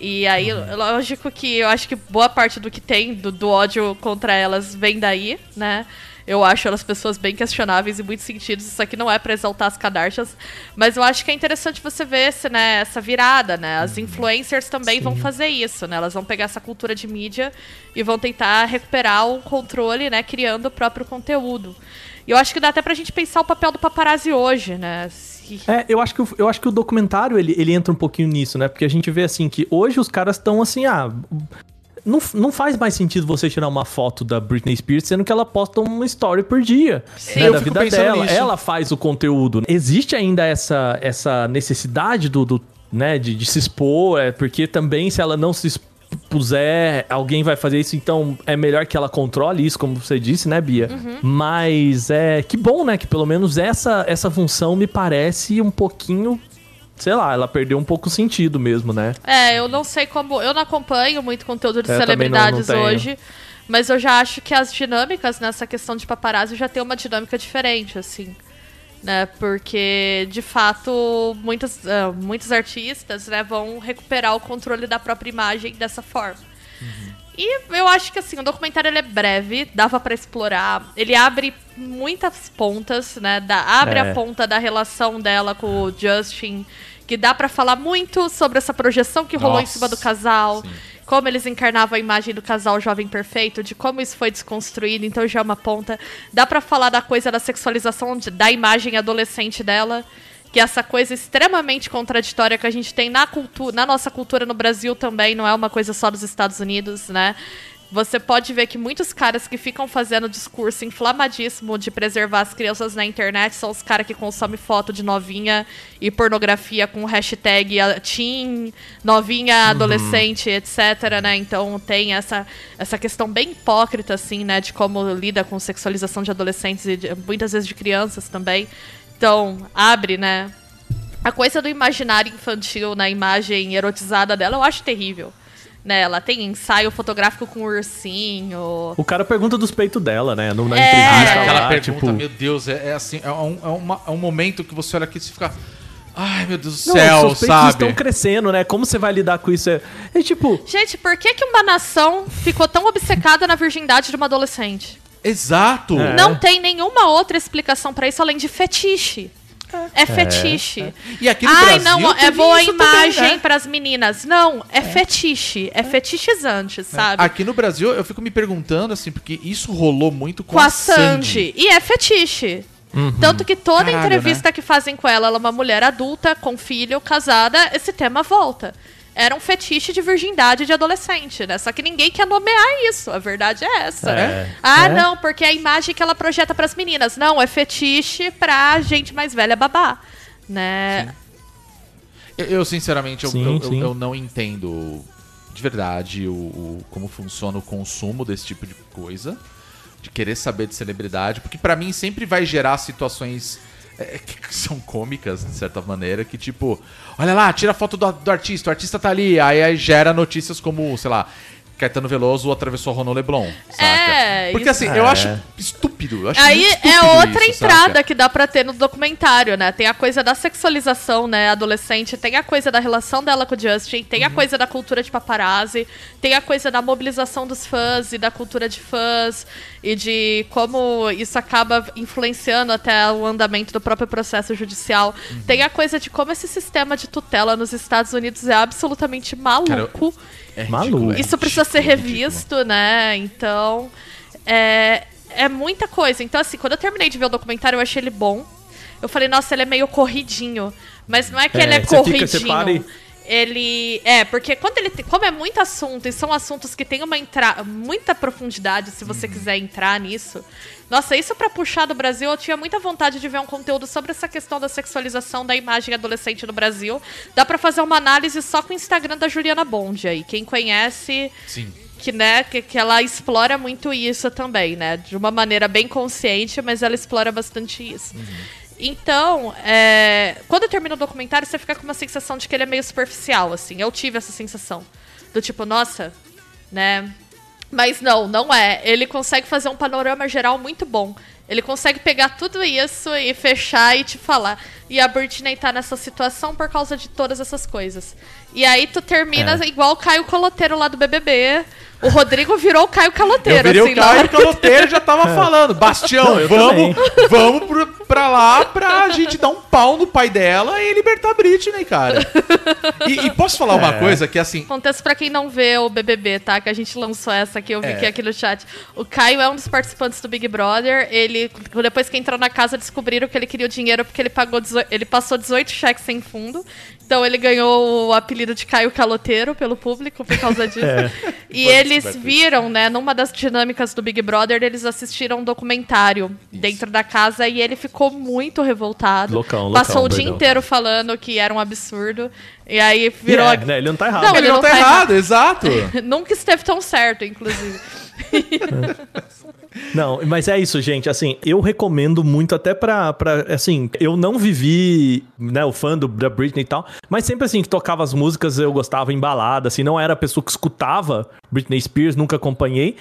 E aí, lógico que eu acho que boa parte do que tem, do, do ódio contra elas, vem daí, né? Eu acho elas pessoas bem questionáveis em muitos sentidos. Isso aqui não é pra exaltar as Kardashians. Mas eu acho que é interessante você ver esse, né, essa virada, né? As influencers também vão fazer isso, né? Elas vão pegar essa cultura de mídia e vão tentar recuperar o controle, né? Criando o próprio conteúdo. E eu acho que dá até pra gente pensar o papel do paparazzi hoje, né? Se- É, eu acho que o, eu acho que o documentário ele, ele entra um pouquinho nisso, né? Porque a gente vê assim que hoje os caras estão assim, ah. Não, não faz mais sentido você tirar uma foto da Britney Spears sendo que ela posta uma story por dia Sim, né, da vida dela. nisso. Ela faz o conteúdo. Existe ainda essa, essa necessidade do, do, né, de, de se expor, é, porque também se ela não se expuser, alguém vai fazer isso, então é melhor que ela controle isso, como você disse, né, Bia? Mas é que bom, né, que pelo menos essa, essa função me parece um pouquinho sei lá, ela perdeu um pouco o sentido mesmo, né? É, eu não sei como. Eu não acompanho muito conteúdo de É, também não- celebridades não hoje. Mas eu já acho que as dinâmicas nessa questão de paparazzi já tem uma dinâmica diferente, assim. Né? Porque, de fato, muitos, ah, muitos artistas né, vão recuperar o controle da própria imagem dessa forma. E eu acho que assim, o documentário ele é breve, dava pra explorar. Ele abre muitas pontas, né? Dá, abre É. a ponta da relação dela com o Justin, que dá pra falar muito sobre essa projeção que rolou em Nossa, cima do casal. sim. Como eles encarnavam a imagem do casal jovem perfeito, de como isso foi desconstruído, então já é uma ponta. Dá pra falar da coisa da sexualização de- da imagem adolescente dela, que essa coisa extremamente contraditória que a gente tem na cultura, na nossa cultura no Brasil também, não é uma coisa só dos Estados Unidos, né? Você pode ver que muitos caras que ficam fazendo discurso inflamadíssimo de preservar as crianças na internet são os caras que consomem foto de novinha e pornografia com hashtag teen, novinha, adolescente, etc, né? Então tem essa, essa questão bem hipócrita, assim, né? De como lida com sexualização de adolescentes e de- muitas vezes de crianças também. Então, abre, né? A coisa do imaginário infantil na imagem erotizada dela eu acho terrível. Né, ela tem ensaio fotográfico com ursinho. O cara pergunta dos peitos dela, né? No- Na É. entrevista aquela lá, pergunta, tipo... meu Deus, é, é assim, é um, é, uma- é um momento que você olha aqui e fica. Ai, meu Deus do Não, céu, seus peitos sabe? estão crescendo, né? Como você vai lidar com isso? É, é tipo... Gente, por que, que uma nação ficou tão obcecada na virgindade de uma adolescente? Exato! É. Não tem nenhuma outra explicação pra isso além de fetiche. É, fetiche. E aqui no Ai, Brasil não, é boa também, imagem né? pras meninas. Não, é, fetiche. É, fetichizante, sabe? Aqui no Brasil, eu fico me perguntando, assim, porque isso rolou muito com, com a Sandy. E é fetiche. Tanto que toda Caralho, entrevista que fazem com ela, ela é uma mulher adulta, com filho, casada, esse tema volta. Era um fetiche de virgindade de adolescente, né? Só que ninguém quer nomear isso. A verdade é essa. É. Ah, É. não, porque é a imagem que ela projeta pras meninas. Não, é fetiche pra gente mais velha babar. Né? Eu, eu, sinceramente, eu, Sim, eu, sim. eu não entendo de verdade o, o- como funciona o consumo desse tipo de coisa. De querer saber de celebridade. Porque pra mim sempre vai gerar situações é, que são cômicas, de certa maneira. Que tipo, olha lá, tira a foto do, do artista, o artista tá ali. Aí, aí gera notícias como, sei lá... Caetano Veloso atravessou Ronan Leblon, saca? É, Porque isso- assim, eu É. acho estúpido. Eu acho Aí é outra isso, entrada saca? que dá pra ter no documentário, né? Tem a coisa da sexualização, né, adolescente, tem a coisa da relação dela com o Justin, tem a Uhum. coisa da cultura de paparazzi, tem a coisa da mobilização dos fãs e da cultura de fãs e de como isso acaba influenciando até o andamento do próprio processo judicial. Uhum. Tem a coisa de como esse sistema de tutela nos Estados Unidos é absolutamente maluco. É Maluco. é Isso precisa ser ridículo. revisto, né? Então, é, é muita coisa. Então, assim, quando eu terminei de ver o documentário, eu achei ele bom. Eu falei, nossa, ele é meio corridinho. Mas não é que É, ele é fica, corridinho. e- Ele. É, porque quando ele tem. Como é muito assunto, e são assuntos que tem uma entra... muita profundidade, se você quiser entrar nisso. Nossa, isso pra puxar do Brasil, eu tinha muita vontade de ver um conteúdo sobre essa questão da sexualização da imagem adolescente no Brasil. Dá pra fazer uma análise só com o Instagram da Juliana Bond aí. Quem conhece Sim. que, né, que, que ela explora muito isso também, né? De uma maneira bem consciente, mas ela explora bastante isso. Então, é, quando termina o documentário, você fica com uma sensação de que ele é meio superficial, assim. Eu tive essa sensação. Do tipo, nossa, né? Mas não, não é. Ele consegue fazer um panorama geral muito bom. Ele consegue pegar tudo isso e fechar e te falar. E a Britney tá nessa situação por causa de todas essas coisas. E aí tu termina É. igual o Caio Caloteiro lá do BBB. O Rodrigo virou o Caio Eu Caloteiro, virei assim, o na Caio Caloteiro já tava falando. Bastião, Não, eu vamos, vamos pro, pra lá pra gente dar um pau no pai dela e libertar a Britney, cara. E, e posso falar uma coisa que assim. Contexto pra quem não vê o BBB, tá? Que a gente lançou essa aqui, eu vi É. que aqui no chat. O Caio é um dos participantes do Big Brother. Ele, depois que entrou na casa, descobriram que ele queria o dinheiro porque ele pagou, ele passou 18 cheques sem fundo. Então ele ganhou o apelido de Caio Caloteiro pelo público por causa disso. E Foi eles viram, né, numa das dinâmicas do Big Brother, eles assistiram um documentário dentro da casa e ele ficou muito revoltado. Loucão, loucão, Passou o dia doidão. inteiro falando que era um absurdo. E aí virou. É, né, Ele não tá errado. Não, Ele não tá tá errado, exato. Nunca esteve tão certo, inclusive. Não, mas é isso, gente. Assim, eu recomendo muito até pra, pra. Assim, eu não vivi, né, o fã do, da Britney e tal, mas sempre assim, que tocava as músicas eu gostava em balada, assim, não era a pessoa que escutava Britney Spears, nunca acompanhei.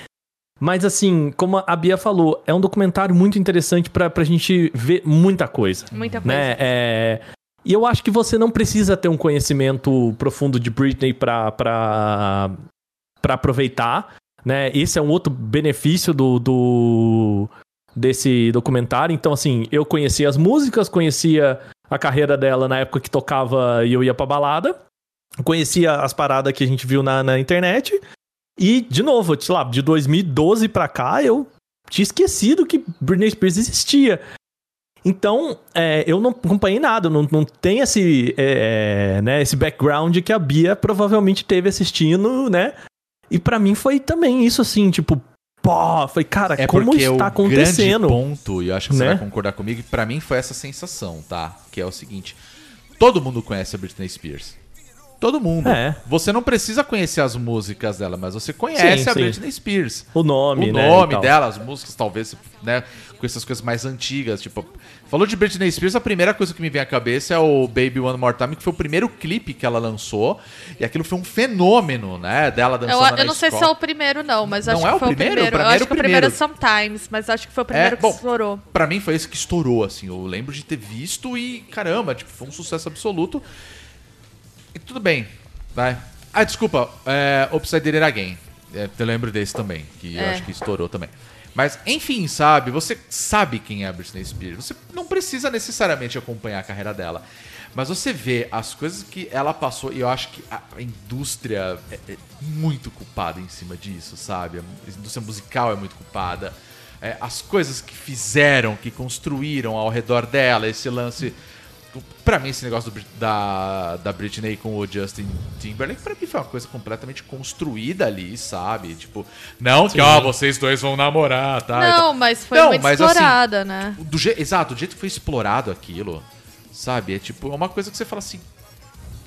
Mas assim, como a Bia falou, é um documentário muito interessante pra, pra gente ver muita coisa. Muita coisa. Né? É, E eu acho que você não precisa ter um conhecimento profundo de Britney pra, pra, pra aproveitar. Né? Esse é um outro benefício do, do desse documentário. Então, assim, eu conhecia as músicas, conhecia a carreira dela na época que tocava e eu ia pra balada. Conhecia as paradas que a gente viu na, na internet. E, de novo, sei lá, de 2012 pra cá, eu tinha esquecido que Britney Spears existia. Então, é, eu não acompanhei nada, não, não tem esse, é, né, esse background que a Bia provavelmente teve assistindo, né? E pra mim foi também isso assim, tipo, pô, foi, cara, É como está o acontecendo? grande ponto, e eu acho que você Né? vai concordar comigo, pra mim foi essa sensação, tá? Que é o seguinte: todo mundo conhece a Britney Spears. Todo mundo. É. Você não precisa conhecer as músicas dela, mas você conhece Sim, a sim. Britney Spears. O nome, o né, nome tal. dela, as músicas, talvez, né? Com essas coisas mais antigas. Tipo, falou de Britney Spears, a primeira coisa que me vem à cabeça é o Baby One More Time, que foi o primeiro clipe que ela lançou. E aquilo foi um fenômeno, né? Dela Eu, dançando eu na não sei se é escola. o primeiro, não, mas Não acho é que o foi o primeiro? primeiro. Pra Eu mim acho que o o primeiro é primeiro. Sometimes, mas acho que foi o primeiro É, que bom, estourou. Pra mim foi esse que estourou, assim. Eu lembro de ter visto e, caramba, tipo, foi um sucesso absoluto. E tudo bem, vai. Ah, desculpa, é, Upside Down Again. É, eu lembro desse também, que eu É. acho que estourou também. Mas, enfim, sabe? Você sabe quem é a Britney Spears. Você não precisa necessariamente acompanhar a carreira dela. Mas você vê as coisas que ela passou, e eu acho que a indústria é, é muito culpada em cima disso, sabe? A indústria musical é muito culpada. É, as coisas que fizeram, que construíram ao redor dela, esse lance. Pra mim, esse negócio do da, da Britney com o Justin Timberlake, pra mim foi uma coisa completamente construída ali, sabe? Tipo, não que, ó, vocês dois vão namorar, tá? Não, mas foi Não, muito mas assim, explorada, né? do je- Exato, do jeito que foi explorado aquilo, sabe? É tipo, é uma coisa que você fala assim.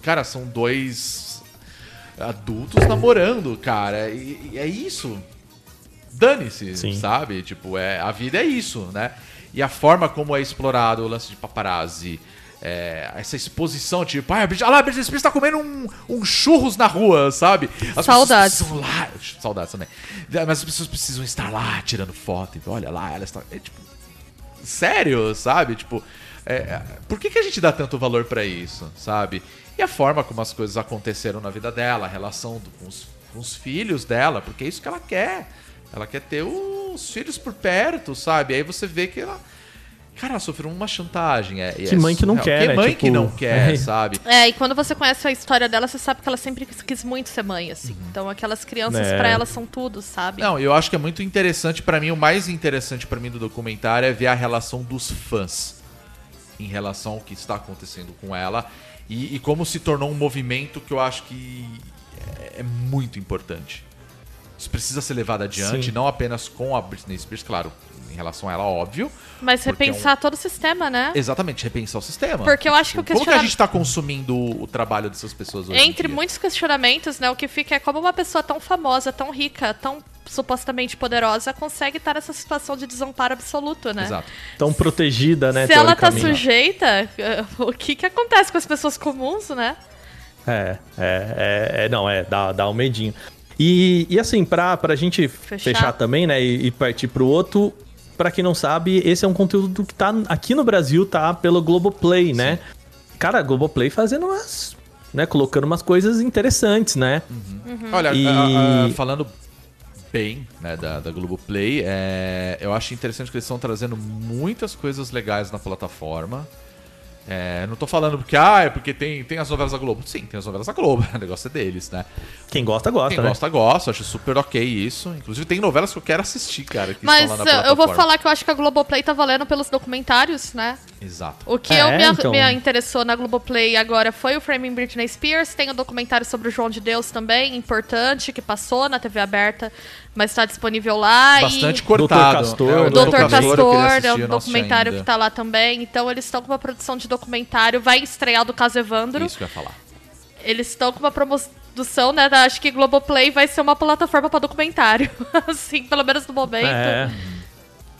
Cara, são dois adultos namorando, cara. E, e é isso. Dane-se, Sim. sabe? Tipo, é, a vida é isso, né? E a forma como é explorado o lance de paparazzi. É, essa exposição, tipo, ah, a Brit- ah lá, a Britney Spears tá comendo um, um churros na rua, sabe? As Saudades. lá, saudades também. Mas as pessoas precisam estar lá tirando foto. Então, olha lá, ela está. É, tipo, sério, sabe? Tipo, é, é, por que, que a gente dá tanto valor pra isso, sabe? E a forma como as coisas aconteceram na vida dela, a relação do- com, os, com os filhos dela, porque é isso que ela quer. Ela quer ter os filhos por perto, sabe? Aí você vê que ela. Cara, ela sofreu uma chantagem. É, Que mãe que não surreal. quer, Que né? mãe Tipo, que não quer, é. sabe? É, e quando você conhece a história dela, você sabe que ela sempre quis, muito ser mãe, assim. Então aquelas crianças, É. pra ela, são tudo, sabe? Não, eu acho que é muito interessante pra mim, o mais interessante pra mim do documentário é ver a relação dos fãs. em relação ao que está acontecendo com ela e, e como se tornou um movimento que eu acho que é, é muito importante. Isso precisa ser levado adiante, Sim. não apenas com a Britney Spears, claro, em relação a ela, óbvio. Mas Porque é um- repensar todo o sistema, né? Exatamente, repensar o sistema. Porque eu acho que o Como que a gente está consumindo o trabalho dessas pessoas hoje? em Entre dia? muitos questionamentos, né, o que fica é como uma pessoa tão famosa, tão rica, tão supostamente poderosa consegue estar nessa situação de desamparo absoluto, né? Exato. Tão protegida, né? Se ela tá sujeita, eh, o que que acontece com as pessoas comuns, né? É, é, é, é, não, é, dá, dá um medinho. E, e assim, pra, pra gente Fechar. fechar, também, né, e, e partir pro outro, pra quem não sabe, esse é um conteúdo que tá aqui no Brasil, tá pelo Globoplay, né? Cara, Globoplay fazendo umas, né, colocando umas coisas interessantes, né? Olha, E- a- a- falando bem né, da, da Globoplay, é, eu acho interessante que eles estão trazendo muitas coisas legais na plataforma. É, não tô falando porque, ah, é porque tem, tem as novelas da Globo. Sim, tem as novelas da Globo, o negócio é deles, né? Quem gosta, gosta, Quem né? gosta, gosta, acho super ok isso. Inclusive tem novelas que eu quero assistir, cara, que Mas estão lá na eu vou falar que eu acho que a Globoplay tá valendo pelos documentários, né? Exato. O que É, eu me, então. me interessou na Globoplay agora foi o Framing Britney Spears. Tem o documentário sobre o João de Deus também, importante, que passou na TV aberta, mas está disponível lá. Bastante e... cortado. Castor, É, O Doutor Doutor Castor, Castor, é um documentário que tá lá também. Então eles estão com uma produção de documentário. Vai estrear do caso Evandro. Isso que eu ia falar. Eles estão com uma produção, né? da- Acho que Globoplay vai ser uma plataforma para documentário. assim, pelo menos no momento. É,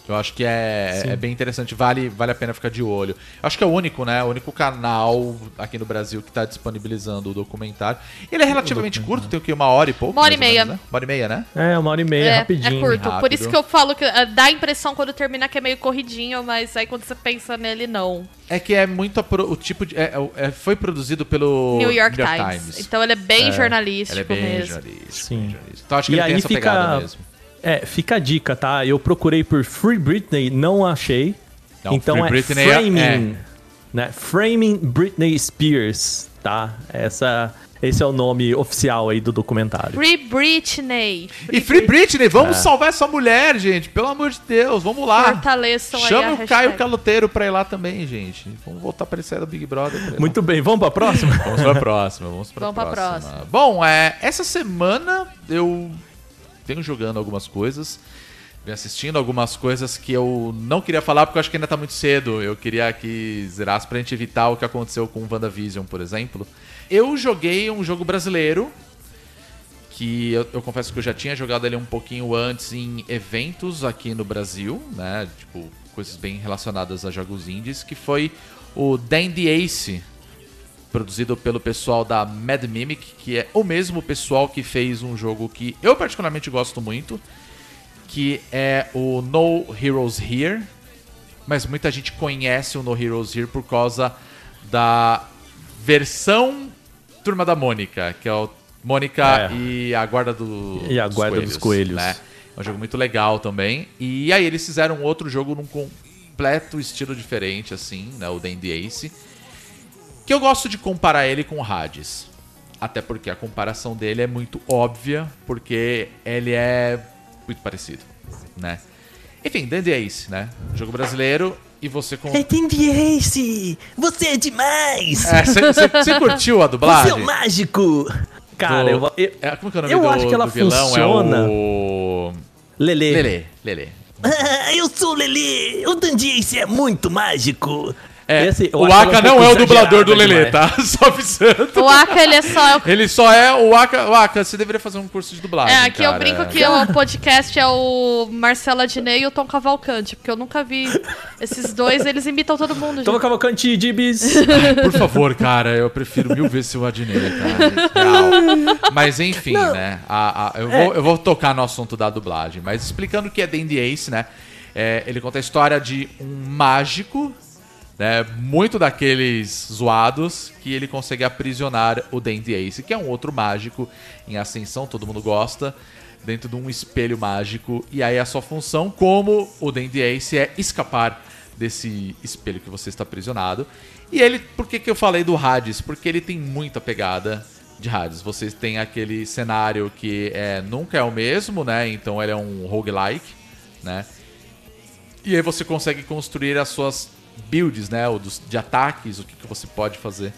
Eu acho que é, Sim. é bem interessante, vale, vale a pena ficar de olho. Eu acho que é o único, né? O único canal aqui no Brasil que está disponibilizando o documentário. Ele é relativamente curto, tem o que? Uma hora e pouco? Uma hora e meia. menos, né? Uma hora e meia, né? é, uma hora e meia, É, rapidinho. é curto. Por rápido. isso que eu falo que eh, dá a impressão quando termina que é meio corridinho, mas aí quando você pensa nele, não. É que é muito pro- o tipo de. é- é- foi produzido pelo New York, Times. Então ele é bem jornalístico Ele é bem mesmo. jornalístico. Sim. bem jornalístico. Então acho que E ele tem essa pegada fica. mesmo. É, fica a dica, tá? Eu procurei por Free Britney, não achei. Não, então Free é Britney é- Framing, né? Framing Britney Spears, tá? Essa, esse é o nome oficial aí do documentário. Free Britney. E Free Britney, É. vamos salvar essa mulher, gente. Pelo amor de Deus, vamos lá. Fortaleçam aí a Chama o hashtag. Caio Caloteiro pra ir lá também, gente. Vamos voltar pra ele sair do Big Brother. pra. Muito bem, vamos pra próxima? Vamos pra próxima, vamos pra Vamos pra próxima. próxima. Bom, é, essa semana eu tenho jogando algumas coisas, venho assistindo algumas coisas que eu não queria falar porque eu acho que ainda tá muito cedo. Eu queria que zerasse pra gente evitar o que aconteceu com WandaVision, por exemplo. Eu joguei um jogo brasileiro que eu, eu confesso que eu já tinha jogado ele um pouquinho antes em eventos aqui no Brasil, né? Tipo, coisas bem relacionadas a jogos indies, que foi o Dandy Ace, produzido pelo pessoal da Mad Mimic, que é o mesmo pessoal que fez um jogo que eu particularmente gosto muito, que é o No Heroes Here, mas muita gente conhece o No Heroes Here por causa da versão Turma da Mônica, que é o Mônica É. e a Guarda do- E a Guarda dos Coelhos. né? É um jogo muito legal também. E aí eles fizeram outro jogo num completo estilo diferente, assim, né? O Dandy Ace. Que eu gosto de comparar ele com o Hades. Até porque a comparação dele é muito óbvia, porque ele é muito parecido, né? Enfim, Dandy Ace, né? Jogo brasileiro e você com... Entendi, Ace! Você é demais! Você curtiu a dublagem? mágico! Cara, Do- eu, eu, É, como que é o nome eu do, acho que ela vilão? funciona. É o... Lele. Lele, Lele. Ah, eu sou o Lele! O Dandy Ace é muito mágico! É, Esse- eu o Aka não é o dublador do Lele, tá? Só avisando. O Aka, ele é só. Ele só é o Aka. O Aka, você deveria fazer um curso de dublagem. É, aqui eu cara. brinco que o podcast é o Marcela Diney e o Tom Cavalcante, porque eu nunca vi esses dois, eles imitam todo mundo. Toma gente. Cavalcante, Dibs! Por favor, cara, eu prefiro mil vezes o Adnei, cara. Real. Mas enfim, né? a- a- eu, vou, eu vou tocar no assunto da dublagem. Mas explicando o que é Dandy Ace, né? É, ele conta a história de um mágico, né? Muito daqueles zoados, que ele consegue aprisionar o Dandy Ace, que é um outro mágico em ascensão, todo mundo gosta. Dentro de um espelho mágico. E aí a sua função, como o Dandy Ace, é escapar desse espelho que você está aprisionado. E ele, por que, que eu falei do Hades? Porque ele tem muita pegada de Hades. Vocês têm aquele cenário que é, nunca é o mesmo, né? Então ele é um roguelike, né? E aí você consegue construir as suas builds, né? Ou dos, de ataques, o que, que você pode fazer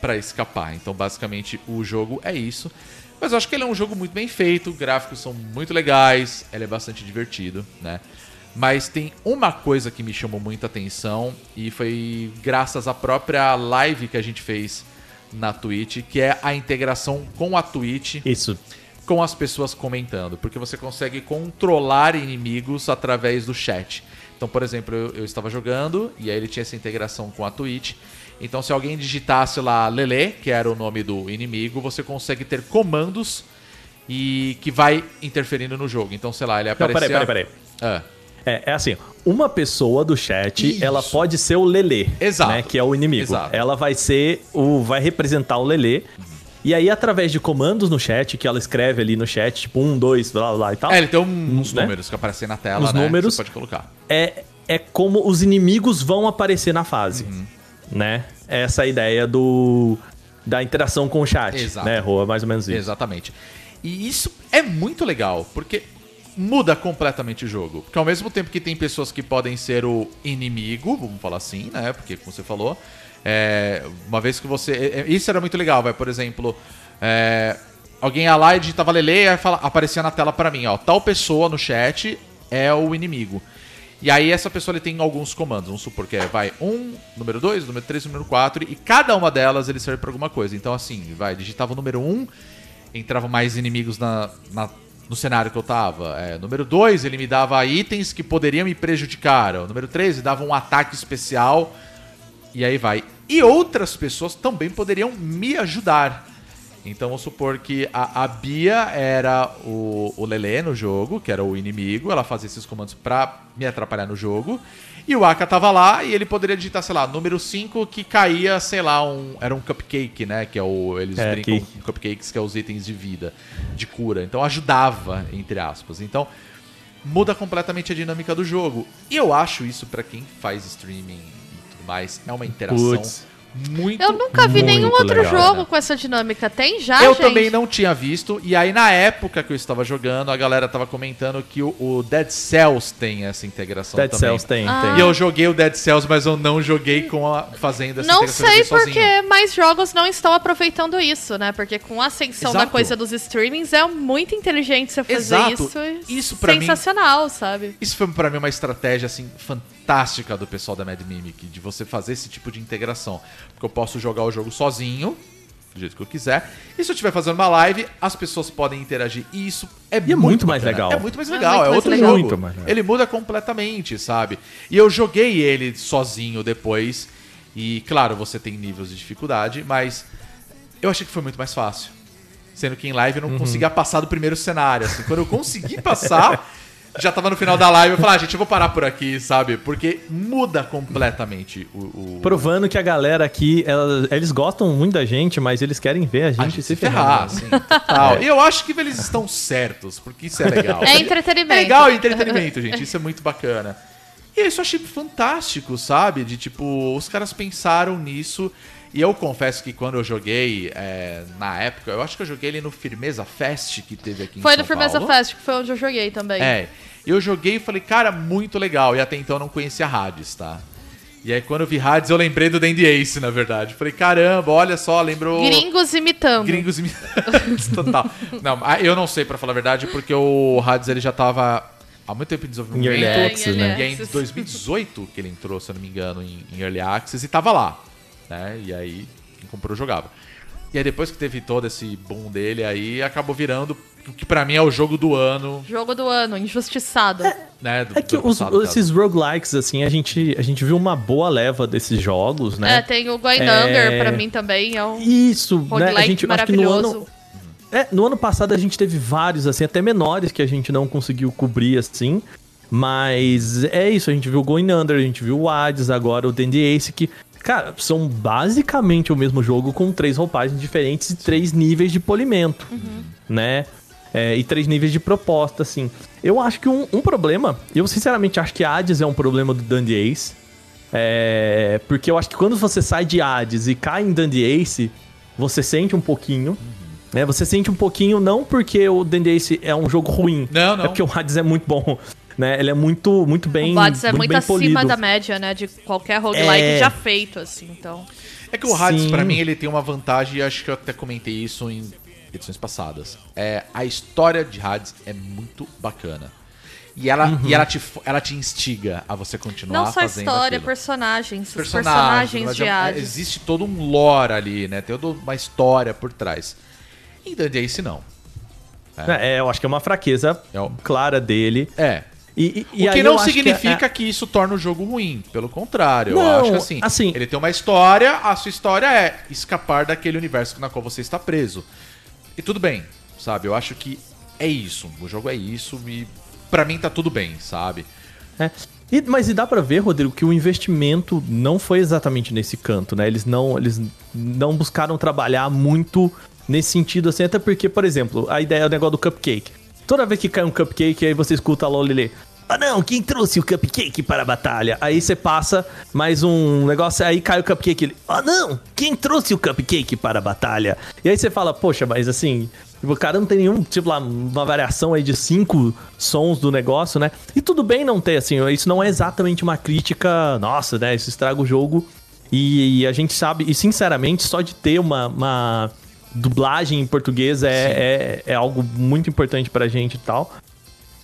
para escapar. Então, basicamente, o jogo é isso. Mas eu acho que ele é um jogo muito bem feito, gráficos são muito legais, ele é bastante divertido, né? Mas tem uma coisa que me chamou muita atenção e foi graças à própria live que a gente fez na Twitch, que é a integração com a Twitch Isso. com as pessoas comentando, porque você consegue controlar inimigos através do chat. Então, por exemplo, eu, eu estava jogando e aí ele tinha essa integração com a Twitch. Então, se alguém digitasse lá Lele, que era o nome do inimigo, você consegue ter comandos e que vai interferindo no jogo. Então, sei lá, ele Não, aparecia... peraí, peraí, peraí. Ah, É, é assim, uma pessoa do chat, Isso. ela pode ser o Exato. né, que é o inimigo. Exato. Ela vai ser o vai representar o Lelê. E aí através de comandos no chat que ela escreve ali no chat, tipo um, dois, blá blá e tal. É, ele tem um- uns Né? números que aparecem na tela, Os né? que números. Você pode colocar. é, é como os inimigos vão aparecer na fase, Uhum. né? Essa é a ideia do da interação com o chat, Exato. né, Rua? Mais ou menos isso. Exatamente. E isso é muito legal, porque muda completamente o jogo. Porque ao mesmo tempo que tem pessoas que podem ser o inimigo, vamos falar assim, né? Porque, como você falou, é, uma vez que você. é, é, Isso era muito legal, vai, por exemplo. é, alguém ia lá e digitava Lele e fala- aparecia na tela pra mim, ó. Tal pessoa no chat é o inimigo. E aí essa pessoa ele tem alguns comandos, vamos supor que é, vai, um, número 2, número 3, número 4, e cada uma delas ele serve pra alguma coisa. Então assim, vai, digitava o número 1, um, entravam mais inimigos na, na- no cenário que eu tava. É, número 2, ele me dava itens que poderiam me prejudicar. O número 3, ele dava um ataque especial, e aí vai. E outras pessoas também poderiam me ajudar. Então vamos supor que a, a Bia era o, o Lelê no jogo, que era o inimigo, ela fazia esses comandos pra me atrapalhar no jogo. E o Aka tava lá e ele poderia digitar, sei lá, número 5 que caía, sei lá, um. Era um cupcake, né? Que é o. Eles É, brincam com cupcakes, que é os itens de vida, de cura. Então ajudava, entre aspas. Então muda completamente a dinâmica do jogo. E eu acho isso pra quem faz streaming mais, é uma interação Putz. muito Eu nunca vi Muito nenhum outro legal, jogo né? com essa dinâmica. Tem já, eu gente? também não tinha visto. E aí, na época que eu estava jogando, a galera tava comentando que o, o Dead Cells tem essa integração Dead também. Cells tem, Ah. tem. E eu joguei o Dead Cells, mas eu não joguei com a fazendo essa Não integração sei porque sozinho. mais jogos não estão aproveitando isso, né? Porque com a ascensão da Exato. coisa dos streamings é muito inteligente você fazer Exato. isso. Isso pra mim- Sensacional, sabe? Isso foi pra mim uma estratégia assim fantástica do pessoal da Mad Mimic, de você fazer esse tipo de integração. Porque eu posso jogar o jogo sozinho, do jeito que eu quiser. E se eu estiver fazendo uma live, as pessoas podem interagir. E isso é, E é muito mais legal. É muito mais É legal, é, muito mais outro legal. jogo. Muito mais. Ele muda completamente, sabe? E eu joguei ele sozinho depois. E claro, você tem níveis de dificuldade, mas eu achei que foi muito mais fácil. Sendo que em live eu Uhum. não conseguia passar do primeiro cenário. Assim. Quando eu consegui passar, já tava no final da live. Eu falei, ah, gente, eu vou parar por aqui, sabe? Porque muda completamente o. o... Provando que a galera aqui, ela- eles gostam muito da gente, mas eles querem ver a gente, a gente se se ferrar, ferrar. assim, total. E eu acho que eles estão certos, porque isso é legal. É entretenimento. É legal o entretenimento, gente. Isso é muito bacana. E isso eu achei fantástico, sabe? De tipo, os caras pensaram nisso. E eu confesso que quando eu joguei, é, na época, eu acho que eu joguei ele no Firmeza Fest que teve aqui em Foi São no Firmeza Paulo. Fest, que foi onde eu joguei também. É. Eu joguei e falei, cara, muito legal. E até então eu não conhecia Hades, tá? E aí quando eu vi Hades, eu lembrei do Dandy Ace, na verdade. Falei, caramba, olha só, lembrou. Gringos imitando. Gringos imitados, total. Não, ah, eu não sei, pra falar a verdade, porque o Hades ele já tava há muito tempo em desenvolvimento. Em Early Access, né? E aí em 2018 que ele entrou, se eu não me engano, em, em Early Access e tava lá. Né? E aí, quem comprou jogava. E aí depois que teve todo esse boom dele, aí acabou virando o que pra mim é o jogo do ano, Jogo do ano, injustiçado. né? Do, É que os- passado, esses roguelikes, assim, a gente, a gente viu uma boa leva desses jogos, É, né? tem o Going É. Under, pra mim também. É um Isso, né? A gente, acho que no maravilhoso. ano, é, no ano passado a gente teve vários, assim, até menores que a gente não conseguiu cobrir, assim. Mas é isso, a gente viu o Going Under, a gente viu o Hades, agora o Dandy Ace, que, cara, são basicamente o mesmo jogo com três roupagens diferentes e três níveis de polimento, né? É, e três níveis de proposta, assim. Eu acho que um, um problema, eu sinceramente acho que Hades é um problema do Dandy Ace. É, porque eu acho que quando você sai de Hades e cai em Dandy Ace, você sente um pouquinho. Né? Você sente um pouquinho, não porque o Dandy Ace é um jogo ruim. Não, não. É porque o Hades é muito bom. Né? Ele é muito, muito bem. o Bots é muito acima polido. da média, né? De qualquer roguelike É. já feito, assim, então. É que o Hades, Sim. pra mim, ele tem uma vantagem, e acho que eu até comentei isso em edições passadas. É, a história de Hades é muito bacana. E ela, Uhum. e ela, te, ela te instiga a você continuar Não só fazendo história, aquilo. personagens. Os Personagens, personagens de é- Hades. existe todo um lore ali, né? Tem toda uma história por trás. Em Dungeon Ace, não. É, eu acho que é uma fraqueza É o- clara dele. É. E, e- o que eu não acho significa é- que, isso torna o jogo ruim. Pelo contrário, eu Não, acho que assim, assim- ele tem uma história, a sua história é escapar daquele universo na qual você está preso. E tudo bem, sabe? Eu acho que é isso. O jogo é isso e pra mim tá tudo bem, sabe? É. E- mas e dá pra ver, Rodrigo, que o investimento não foi exatamente nesse canto, né? Eles não, eles não buscaram trabalhar muito nesse sentido, assim, até porque, por exemplo, a ideia é o negócio do cupcake. Toda vez que cai um cupcake, aí você escuta a Lolile. Ah não, quem trouxe o cupcake para a batalha? Aí você passa mais um negócio, aí cai o cupcake. Ele, ah não, quem trouxe o cupcake para a batalha? E aí você fala, poxa, mas assim, o cara não tem nenhum, tipo lá, uma variação aí de cinco sons do negócio, né? E tudo bem não ter, assim, isso não é exatamente uma crítica, nossa, né? Isso estraga o jogo. E, a gente sabe, e sinceramente, só de ter uma, uma dublagem em português é, é, é algo muito importante pra gente e tal.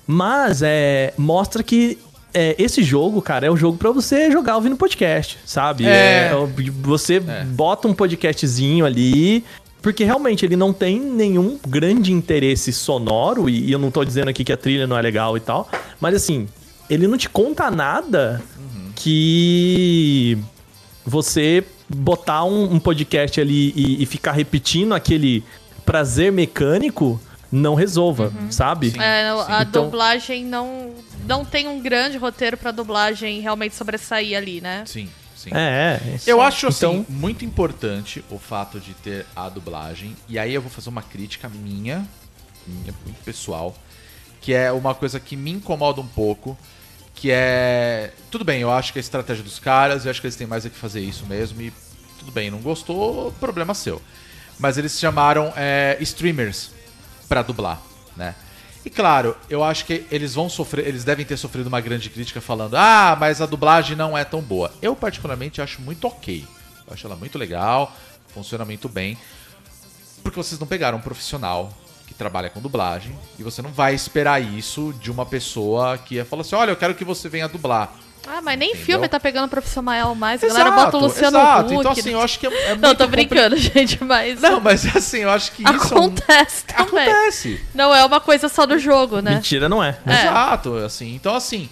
Mas é, mostra que é, esse jogo, cara, é um jogo pra você jogar ouvindo podcast, sabe? É. você bota um podcastzinho ali, porque realmente ele não tem nenhum grande interesse sonoro, e, e eu não tô dizendo aqui que a trilha não é legal e tal, mas assim, ele não te conta nada que você botar um, um podcast ali e, e ficar repetindo aquele prazer mecânico não resolva, sabe? É, a Então- dublagem não, não tem um grande roteiro pra dublagem realmente sobressair ali, né? Sim, sim. É, é. Eu acho assim Então- muito importante o fato de ter a dublagem. E aí eu vou fazer uma crítica minha, minha muito pessoal, que é uma coisa que me incomoda um pouco, que é tudo bem, eu acho que é a estratégia dos caras, eu acho que eles têm mais é que fazer isso mesmo e tudo bem, não gostou, problema seu. Mas eles chamaram é, streamers pra dublar, né? E claro, eu acho que eles vão sofrer, eles devem ter sofrido uma grande crítica falando: "Ah, mas a dublagem não é tão boa". Eu particularmente acho muito OK. Eu acho ela muito legal, funciona muito bem. Porque vocês não pegaram um profissional trabalha com dublagem e você não vai esperar isso de uma pessoa que ia falar assim: "Olha, eu quero que você venha dublar". Ah, mas nem Entendeu? filme tá pegando profissional mais. A galera bota o Luciano exato. Huck. Então assim, eu acho que é, é muito Não, tô brincando, gente, mas. Não, mas assim, eu acho que isso é um- Acontece também. acontece. Não é uma coisa só do jogo, né? Mentira não é. É. Exato, assim. Então, assim,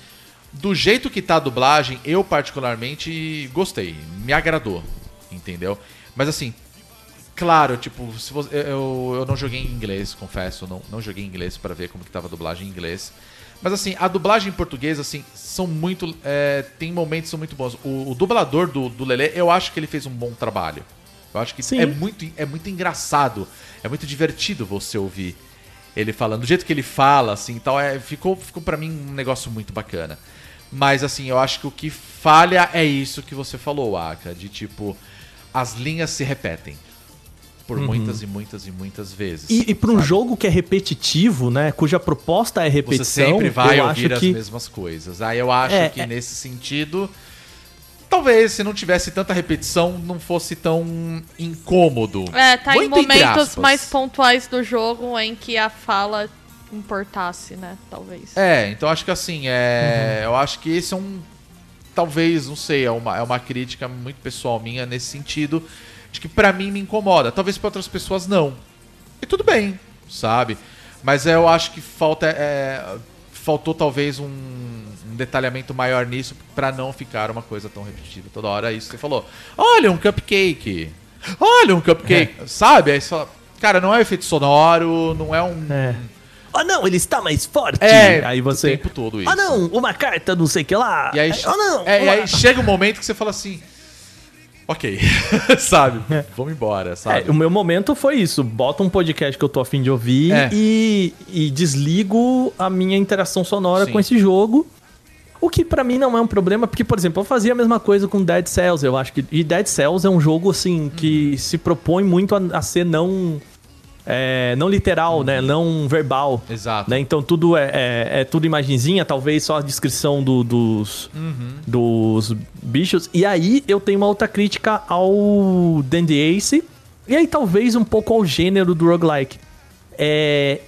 do jeito que tá a dublagem, eu particularmente gostei. Me agradou, entendeu? Mas assim, claro, tipo, se você, eu, eu não joguei em inglês, confesso. Não, não joguei em inglês pra ver como que tava a dublagem em inglês. Mas assim, a dublagem em português, assim, são muito. é, tem momentos que são muito bons. O, o dublador do, do Lelê, eu acho que ele fez um bom trabalho. Eu acho que Sim. é muito, é muito engraçado. É muito divertido você ouvir ele falando. Do jeito que ele fala, assim, tal, é, ficou, ficou para mim um negócio muito bacana. Mas, assim, eu acho que o que falha é isso que você falou, Aka, de tipo, as linhas se repetem. Por muitas e muitas e muitas vezes. Uhum. E, e pra um sabe? jogo que é repetitivo, né? Cuja proposta é repetição, Você sempre vai eu ouvir acho as que mesmas coisas. Aí eu acho É, que é. nesse sentido. Talvez se não tivesse tanta repetição, não fosse tão incômodo. É, tá em momentos mais pontuais do jogo em que a fala importasse, né? Talvez. É, então acho que assim, é. Uhum. Eu acho que esse é um. Talvez, não sei, é uma, é uma crítica muito pessoal minha nesse sentido. De que pra mim me incomoda. Talvez pra outras pessoas não. E tudo bem, sabe? Mas eu acho que falta. é, faltou talvez um, um detalhamento maior nisso pra não ficar uma coisa tão repetitiva toda hora. É isso que você falou. Olha um cupcake. Olha um cupcake. Sabe? Aí você fala. Cara, não é um efeito sonoro, não é um. É. Ah, não, ele está mais forte. É, aí você. o tempo todo isso. Ah, não, uma carta, não sei o que lá. E aí, Ah, não. é, e uma- aí chega um momento que você fala assim. Ok, sabe? Vamos embora, sabe? É, o meu momento foi isso. Bota um podcast que eu tô afim de ouvir É. e, e desligo a minha interação sonora Sim. com esse jogo. O que pra mim não é um problema, porque, por exemplo, eu fazia a mesma coisa com Dead Cells, eu acho que. E Dead Cells é um jogo, assim, que se propõe muito a, a ser não. É, não literal, né? Não verbal. Exato. Né? Então tudo é, é, é tudo imagenzinha, talvez só a descrição do- dos, dos bichos. E aí eu tenho uma outra crítica ao Dandy Ace. E aí talvez um pouco ao gênero do roguelike. É,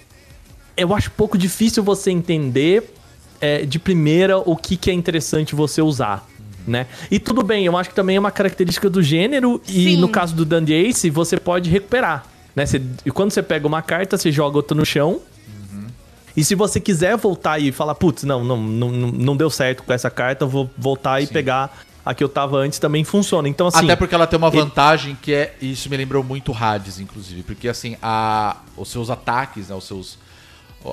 eu acho um pouco difícil você entender é, de primeira o que, que é interessante você usar. Né? E tudo bem, eu acho que também é uma característica do gênero, e Sim. no caso do Dandy Ace, você pode recuperar. Né? Você- e quando você pega uma carta, você joga outra no chão. E se você quiser voltar e falar, putz, não, não, não, não deu certo com essa carta, eu vou voltar e Sim. pegar a que eu tava antes, também funciona. Então, assim. Até porque ela tem uma ele- vantagem que é. Isso me lembrou muito Hades, inclusive. Porque assim, a, os seus ataques, né? Os seus.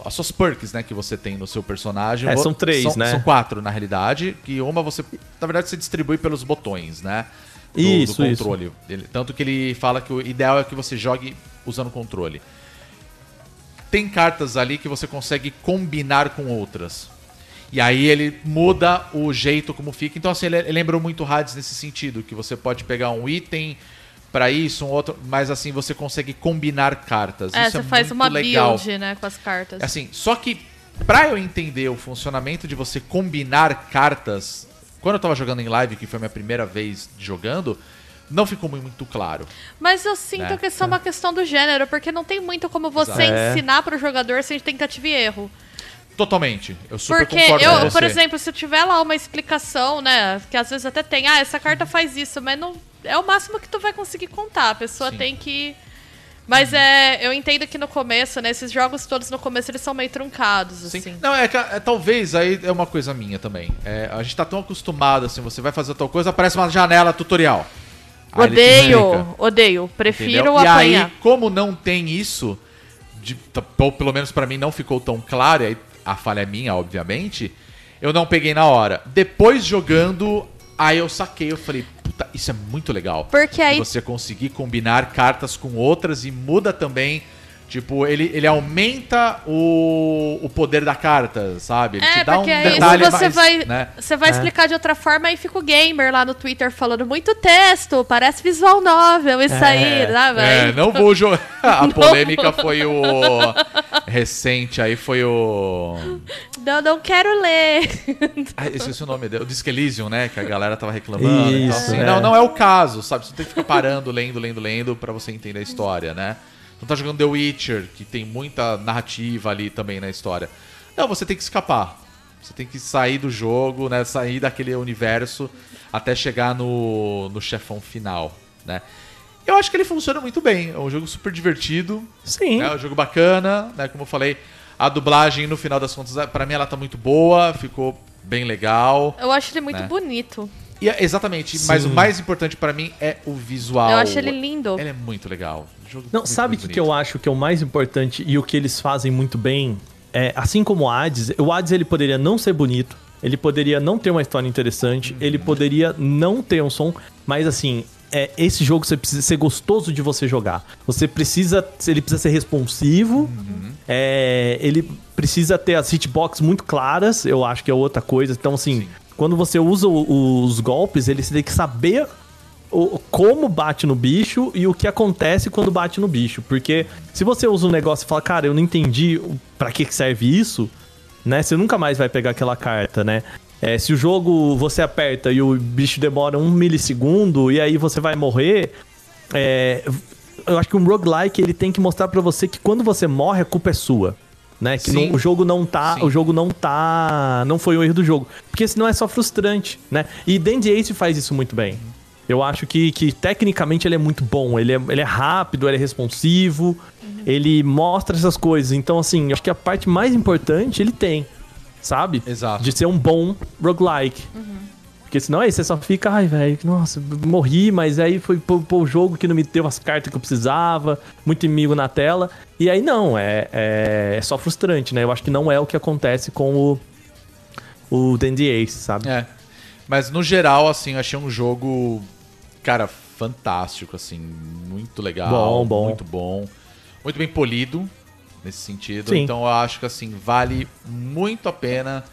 As suas perks, né, que você tem no seu personagem. É, são três, são, né? São quatro, na realidade. Que uma você. Na verdade, você distribui pelos botões, né? Do, Isso, do isso. controle. Ele- tanto que ele fala que o ideal é que você jogue usando o controle. Tem cartas ali que você consegue combinar com outras. E aí ele muda o jeito como fica. Então, assim, ele, ele lembrou muito Hades nesse sentido, que você pode pegar um item pra isso, um outro, mas assim, você consegue combinar cartas. É, isso você é faz muito uma legal. build, né, com as cartas. Assim, só que pra eu entender o funcionamento de você combinar cartas, quando eu tava jogando em live, que foi a minha primeira vez jogando, não ficou muito claro. Mas eu sinto Né? que isso é uma questão do gênero, porque não tem muito como você. É. ensinar pro jogador sem tentativa e erro. Totalmente. Eu super Porque concordo eu, com você. por exemplo, se eu tiver lá uma explicação, né, que às vezes até tem, ah, essa carta faz isso, mas não é o máximo que tu vai conseguir contar. A pessoa Sim. tem que mas é, eu entendo que no começo, né, esses jogos todos no começo eles são meio truncados, Sim. assim. Não, é, que, é talvez aí é uma coisa minha também. É, a gente tá tão acostumado assim, você vai fazer tal coisa, aparece uma janela tutorial. Aí Odeio, odeio. Prefiro entendeu? E apanhar. aí, como não tem isso, de, ou pelo menos pra mim não ficou tão claro, e aí a falha é minha, obviamente, eu não peguei na hora. Depois jogando, aí eu saquei, eu falei, puta, isso é muito legal. Porque aí- você conseguir combinar cartas com outras e muda também. Tipo, ele, ele aumenta o, o poder da carta, sabe? Ele É, te dá um aí detalhe você mais, vai, né? você vai explicar de outra forma e fica o gamer lá no Twitter falando muito texto, parece visual novel isso aí, sabe? É, não vou jogar. A polêmica foi o. Recente aí foi o. Não, não quero ler. Ah, esqueci o nome dele. O Disque Elysium, né? Que a galera tava reclamando. então, Isso, assim, é. Não, não é o caso, sabe? Você tem que ficar parando, lendo, lendo, lendo pra você entender a história, né? Não tá jogando The Witcher, que tem muita narrativa ali também na história. Não, você tem que escapar. Você tem que sair do jogo, né? Sair daquele universo até chegar no, no chefão final, né? Eu acho que ele funciona muito bem. É um jogo super divertido. Sim. É um jogo bacana, né? Como eu falei, a dublagem, no final das contas, pra mim ela tá muito boa, ficou bem legal. Eu acho ele muito Né? bonito. E é- exatamente, mas o mais importante pra mim é o visual. Eu acho ele lindo. Ele é muito legal. Jogo Não, muito, sabe o que, que eu acho que é o mais importante e o que eles fazem muito bem? É, assim como o Hades, o Hades ele poderia não ser bonito, ele poderia não ter uma história interessante, ele poderia não ter um som, mas assim, é, esse jogo você precisa ser gostoso de você jogar. Você precisa, ele precisa ser responsivo, é, ele precisa ter as hitbox muito claras, eu acho que é outra coisa. Então assim, quando você usa o- os golpes, ele tem que saber o, como bate no bicho e o que acontece quando bate no bicho. Porque se você usa um negócio e fala, cara, eu não entendi pra que serve isso, né? Você nunca mais vai pegar aquela carta, né? É, se o jogo você aperta e o bicho demora um milissegundo e aí você vai morrer, é, eu acho que um roguelike ele tem que mostrar pra você que quando você morre a culpa é sua. Né? Que não- o jogo não tá. Sim. O jogo não tá. Não foi o erro do jogo. Porque senão é só frustrante, né? E Dandy Ace faz isso muito bem. Eu acho que, que tecnicamente ele é muito bom. Ele é, ele é rápido, ele é responsivo, ele mostra essas coisas. Então, assim, eu acho que a parte mais importante ele tem, sabe? Exato. De ser um bom roguelike. Porque senão aí você só fica, ai, velho, nossa, morri, mas aí foi pro, pro jogo que não me deu as cartas que eu precisava, muito inimigo na tela. E aí não, é, é, é só frustrante, né? Eu acho que não é o que acontece com o, o Dandy Ace, sabe? É. Mas no geral, assim, eu achei um jogo, cara, fantástico, assim, muito legal. Bom, bom. Muito bom. Muito bem polido nesse sentido. Sim. Então eu acho que, assim, vale muito a pena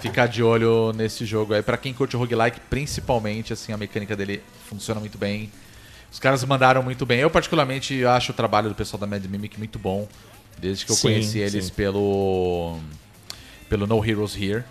ficar de olho nesse jogo aí. Pra quem curte o roguelike, principalmente, assim, a mecânica dele funciona muito bem. Os caras mandaram muito bem. Eu, particularmente, acho o trabalho do pessoal da Mad Mimic muito bom. Desde que eu Sim, conheci eles sim. pelo. pelo No Heroes Here.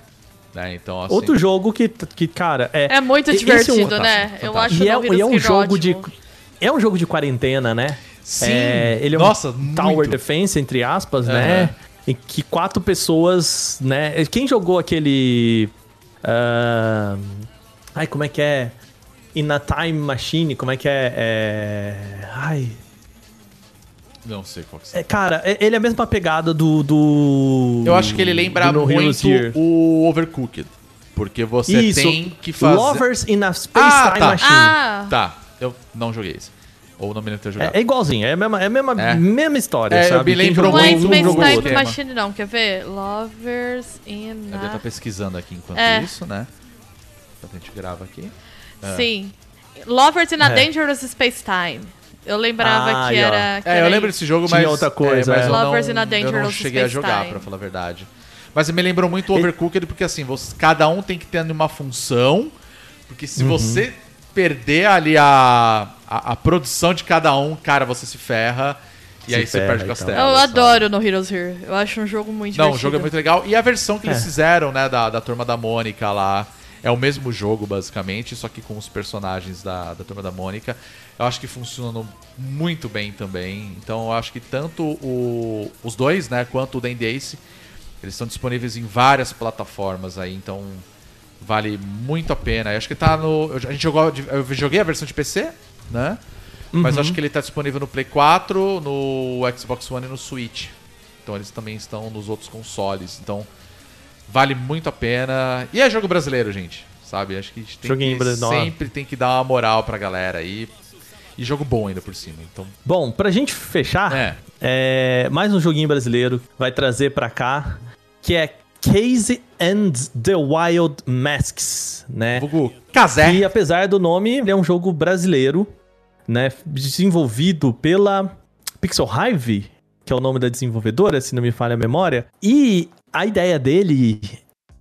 Né? Então, assim, Outro jogo que, que cara, é. É muito esse é um- divertido, né? fantástico, Eu fantástico. acho E é, e é um Heroes jogo de. ótimo. É um jogo de quarentena, né? Sim. É, ele é Nossa, um Tower muito. Defense, entre aspas, né? Em que quatro pessoas, né? Quem jogou aquele. ah, ai, como é que é? In a Time Machine, como é que é? é... Ai. Não sei qual que É, cara, é- ele é a mesma pegada do. do Eu acho que ele lembra muito o Overcooked. Porque você Isso. tem que fazer. Lovers in a Space Ah, Time tá. Machine. Ah, Tá, eu não joguei esse. Ou não me lembro de ter jogado. É, é igualzinho, é a mesma, é a mesma, É. mesma história, É, eu sabe? me Quem lembro jogou não é muito um jogou Time outro. esquema. Machine, não. Quer ver? Lovers in Eu devo estar a... pesquisando aqui enquanto É. isso, né? Enquanto a gente grava aqui. Sim. Lovers in a É. Dangerous Space Time. Eu lembrava Ah, que aí, ó. era... que É, eu lembro isso. desse jogo, Tinha mas. outra coisa, é, mas é. eu, Lovers não, in a eu não Dangerous cheguei a Space jogar, Time. pra falar a verdade. Mas me lembrou muito o Overcooked, porque assim, você- cada um tem que ter uma função. Porque Uhum. se você perder ali a, a, a produção de cada um, cara, você se ferra. E Se aí você ferra, perde o então. castelo. Eu sabe? adoro no Heroes Here. Eu acho um jogo muito Não, o jogo é muito legal. E a versão que eles É. fizeram, né, da, da Turma da Mônica lá, é o mesmo jogo, basicamente, só que com os personagens da, da Turma da Mônica. Eu acho que funcionam muito bem também. Então eu acho que tanto o- os dois, né, quanto o Dan Ace, eles estão disponíveis em várias plataformas aí, então vale muito a pena. Eu acho que tá no. A gente jogou. Eu joguei a versão de PC, né? Mas eu acho que ele tá disponível no Play 4, no Xbox One e no Switch. Então eles também estão nos outros consoles. Então vale muito a pena. E é jogo brasileiro, gente. Sabe? Acho que a gente tem Joguinho que, brasileiro. sempre tem que dar uma moral pra galera aí. E jogo bom ainda por cima. Então, Bom, pra gente fechar, É. é, mais um joguinho brasileiro vai trazer pra cá, que é Casey and the Wild Masks, né? Vulgo Kazé. E apesar do nome, ele é um jogo brasileiro, né? Desenvolvido pela Pixel Hive, que é o nome da desenvolvedora, se não me falha a memória. E a ideia dele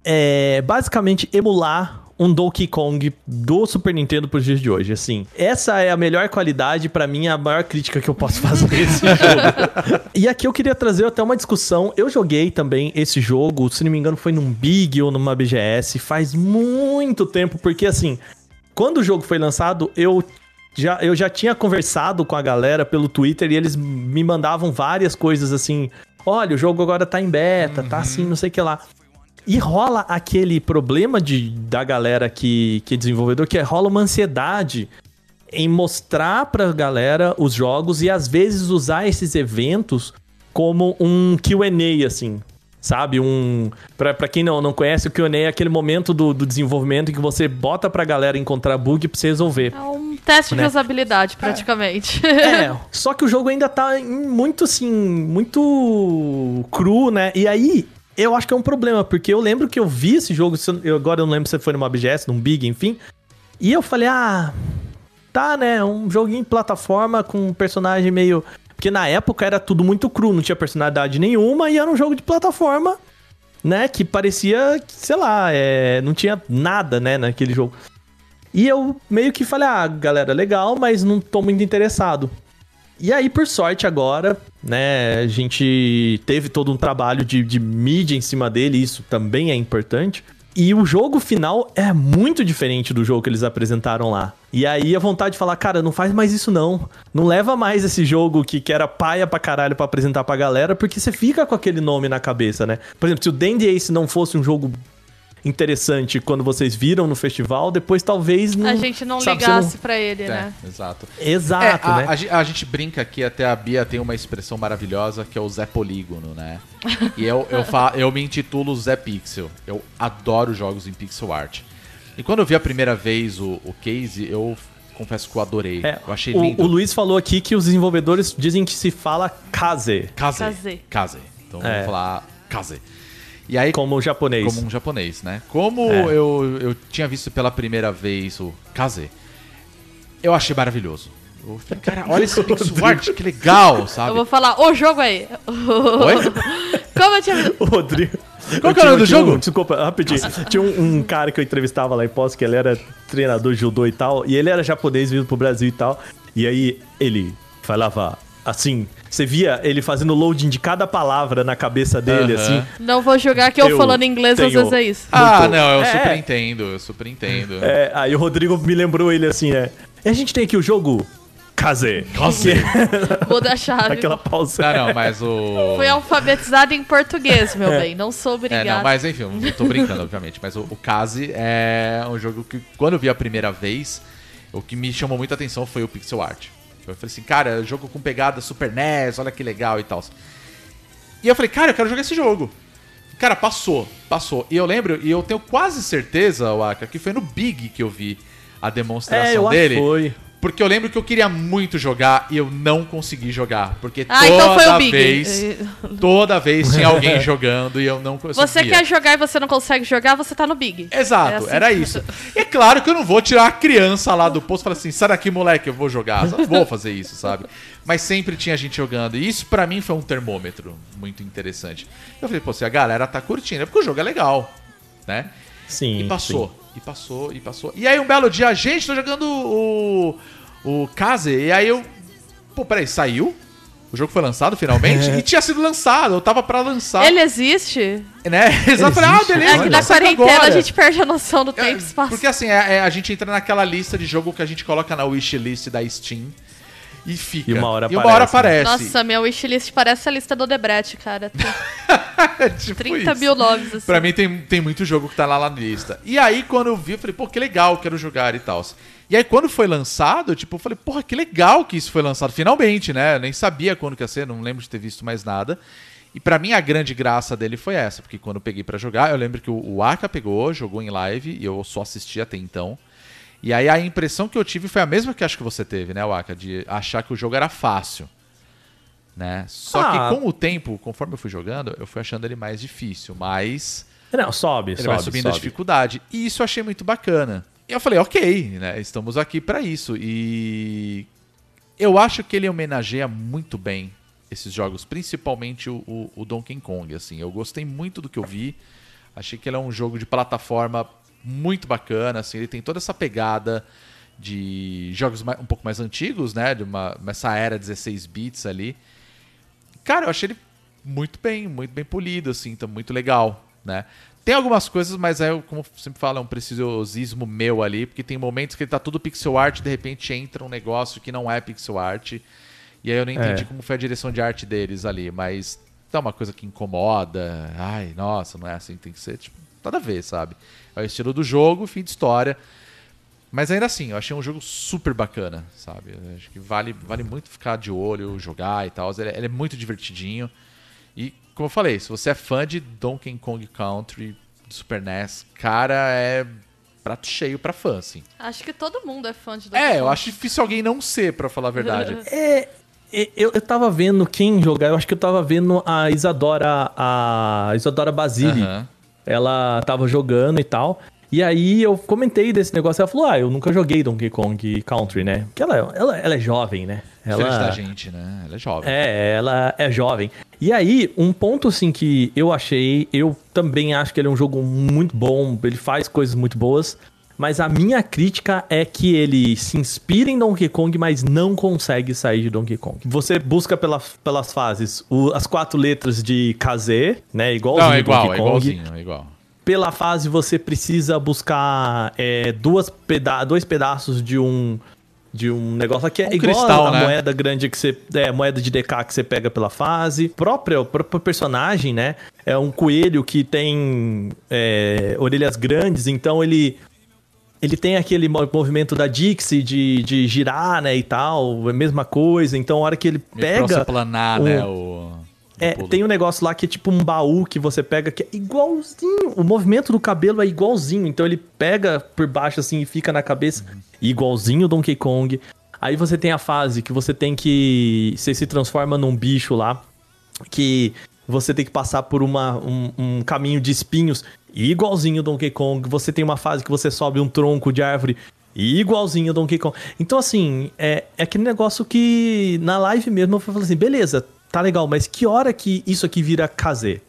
é basicamente emular um Donkey Kong do Super Nintendo pros dias de hoje, assim. Essa é a melhor qualidade, pra mim, é a maior crítica que eu posso fazer desse jogo. E aqui eu queria trazer até uma discussão. Eu joguei também esse jogo, se não me engano, foi num Big ou numa BGS, faz muito tempo, porque assim, quando o jogo foi lançado, eu já, eu já tinha conversado com a galera pelo Twitter e eles me mandavam várias coisas assim. Olha, o jogo agora tá em beta, tá assim, não sei o que lá. E rola aquele problema de, da galera que, que é desenvolvedor, que é, rola uma ansiedade em mostrar pra galera os jogos e às vezes usar esses eventos como um Q&A, assim. Sabe? Um. Pra, pra quem não, não conhece, o QA é aquele momento do, do desenvolvimento em que você bota pra galera encontrar bug pra você resolver. É um teste Né? de usabilidade, praticamente. É, só que o jogo ainda tá muito assim, muito cru, né? E aí, eu acho que é um problema, porque eu lembro que eu vi esse jogo, eu- agora eu não lembro se foi numa BGS, num Big, enfim. E eu falei, ah, tá, né? Um joguinho de plataforma com um personagem meio. Porque na época era tudo muito cru, não tinha personalidade nenhuma e era um jogo de plataforma, né? Que parecia, sei lá, é, não tinha nada, né, naquele jogo. E eu meio que falei, ah, galera, legal, mas não tô muito interessado. E aí, por sorte, agora, né, a gente teve todo um trabalho de, de mídia em cima dele, isso também é importante. E o jogo final é muito diferente do jogo que eles apresentaram lá. E aí a vontade de falar, cara, não faz mais isso não. Não leva mais esse jogo que, que era paia pra caralho pra apresentar pra galera, porque você fica com aquele nome na cabeça, né? Por exemplo, se o Dandy Ace não fosse um jogo interessante quando vocês viram no festival, depois talvez não. A gente não sabe, ligasse pra ele, É, né? exato. Exato, É, a, né? a a gente brinca aqui, até a Bia tem uma expressão maravilhosa que é o Zé Polígono, né? E eu, eu, fa eu me intitulo Zé Pixel. Eu adoro jogos em pixel art. E quando eu vi a primeira vez o, o case, eu confesso que eu adorei. É, eu achei o, lindo. o Luiz falou aqui que os desenvolvedores dizem que se fala kaze, Kaze. Kaze. Kaze. Então É. vamos falar Kaze. E aí, como japonês. como um japonês, né? Como É. eu, eu tinha visto pela primeira vez o Kaze, eu achei maravilhoso. Eu falei, cara, olha esse pixel art, que legal, sabe? Eu vou falar o jogo aí. Oi? Como eu tinha. O Rodrigo. Qual que é o nome do tinha um- jogo? desculpa, rapidinho. Tinha um, um cara que eu entrevistava lá em Poço, que ele era treinador de judô e tal, e ele era japonês vindo pro Brasil e tal. E aí ele falava assim, você via ele fazendo loading de cada palavra na cabeça dele, assim. Não vou julgar que eu, Eu falando inglês às tenho- vezes é isso. Ah, Muito. não, eu É. super entendo, eu super entendo. É, aí o Rodrigo me lembrou ele assim, né? E a gente tem aqui o jogo Kaze. Muda a chave. Aquela pausa. Não, não, mas o. Fui alfabetizado em português, meu bem. Não sou É, obrigado. não, mas enfim, eu tô brincando, obviamente. Mas o, o Kaze é um jogo que, quando eu vi a primeira vez, o que me chamou muita atenção foi o pixel art. Eu falei assim, cara, jogo com pegada Super NES, olha que legal e tal. E eu falei, cara, eu quero jogar esse jogo. Cara, passou, passou. E eu lembro, e eu tenho quase certeza, Waka, que foi no Big que eu vi a demonstração É, eu acho dele. que foi. Porque eu lembro que eu queria muito jogar e eu não consegui jogar. Porque Ah, toda então foi o Big. vez, toda vez tinha alguém jogando e eu não conseguia. Você quer jogar e você não consegue jogar, você tá no Big. Exato, É assim. era isso. E é claro que eu não vou tirar a criança lá do posto e falar assim, sai daqui, moleque, eu vou jogar. Eu não vou fazer isso, sabe? Mas sempre tinha gente jogando. E isso pra mim foi um termômetro muito interessante. Eu falei, pô, se a galera tá curtindo, é porque o jogo é legal, né? Sim. E passou, e passou, e passou. E aí um belo dia, a gente tá jogando o, o Kaze, e aí eu... Pô, peraí, saiu? O jogo foi lançado finalmente? e tinha sido lançado, eu tava pra lançar. Ele existe? Né? Falei, ah, existe, beleza. É que Olha, na quarentena agora. a gente perde a noção do tempo e É, espaço. Porque assim, é- é- a gente entra naquela lista de jogo que a gente coloca na wishlist da Steam e fica. E uma hora E uma hora aparece, aparece. Nossa, minha wishlist parece a lista do Debrecht, cara. Tipo 30 isso. mil nomes, assim. Pra mim tem, tem muito jogo que tá lá na lista. E aí, quando eu vi, eu falei, pô, que legal, quero jogar e tal. E aí, quando foi lançado, tipo, eu falei, porra, que legal que isso foi lançado. Finalmente, né? Eu nem sabia quando que ia ser, não lembro de ter visto mais nada. E pra mim, a grande graça dele foi essa, porque quando eu peguei pra jogar, eu lembro que o, o Aka pegou, jogou em live, e eu só assisti até então. E aí, a impressão que eu tive foi a mesma que acho que você teve, né, Waka? De achar que o jogo era fácil. Né? Só Ah. que com o tempo, conforme eu fui jogando, eu fui achando ele mais difícil, mas Não, sobe, ele sobe, vai subindo a sobe. dificuldade. E isso eu achei muito bacana. E eu falei, ok, né? Estamos aqui pra isso. E eu acho que ele homenageia muito bem esses jogos, principalmente o, o- o Donkey Kong. Assim, eu gostei muito do que eu vi. Achei que ele é um jogo de plataforma muito bacana. Assim, ele tem toda essa pegada de jogos um pouco mais antigos, né? De uma essa era 16 bits ali. Cara, eu achei ele muito bem, muito bem polido, assim, tá muito legal, né? Tem algumas coisas, mas é, como sempre falo, é um preciosismo meu ali, porque tem momentos que ele tá tudo pixel art, de repente entra um negócio que não é pixel art, e aí eu não entendi É. como foi a direção de arte deles ali, mas tá uma coisa que incomoda, ai, nossa, não é assim, tem que ser, tipo, nada a ver, sabe? É o estilo do jogo, fim de história, mas ainda assim, eu achei um jogo super bacana, sabe? Eu acho que vale, vale muito ficar de olho, jogar e tal. Ele, é- ele é muito divertidinho. E, como eu falei, se você é fã de Donkey Kong Country, Super NES, cara, é prato cheio pra fã, assim. Acho que todo mundo é fã de Donkey É, eu Kong. acho difícil alguém não ser, pra falar a verdade. É, é, eu, eu tava vendo quem jogar, eu acho que eu tava vendo a Isadora, a Isadora Basile. Aham. Ela tava jogando e tal. E aí eu comentei desse negócio, ela falou, ah, eu nunca joguei Donkey Kong Country, né? Porque ela, ela, ela é jovem, né? Diferente Ela, da gente, né? Ela é jovem. É, ela é jovem. E aí, um ponto assim que eu achei, eu também acho que ele é um jogo muito bom, ele faz coisas muito boas, mas a minha crítica é que ele se inspira em Donkey Kong, mas não consegue sair de Donkey Kong. Você busca pela, pelas fases o- as quatro letras de KZ, né, igualzinho Não, é igual, Donkey é Kong. igualzinho, é igual. Pela fase você precisa buscar é, duas peda dois pedaços de um de um negócio que é Um igual cristal, a né? moeda grande que você é moeda de DK que você pega pela fase. Próprio o próprio personagem, né? É um coelho que tem é, orelhas grandes, então ele ele tem aquele mo- movimento da Dixie de, de girar, né, e tal, é a mesma coisa. Então, a hora que ele pega planar, um- né? O, é, o tem um negócio lá que é tipo um baú que você pega que é igualzinho. O movimento do cabelo é igualzinho. Então ele pega por baixo assim e fica na cabeça. Igualzinho o Donkey Kong. Aí você tem a fase que você tem que. Você se transforma num bicho lá. Que você tem que passar por uma, um, um caminho de espinhos. Igualzinho o Donkey Kong. Você tem uma fase que você sobe um tronco de árvore. Igualzinho o Donkey Kong. Então, assim, é, é aquele negócio que na live mesmo eu falei assim: beleza, tá legal, mas que hora que isso aqui vira KZ?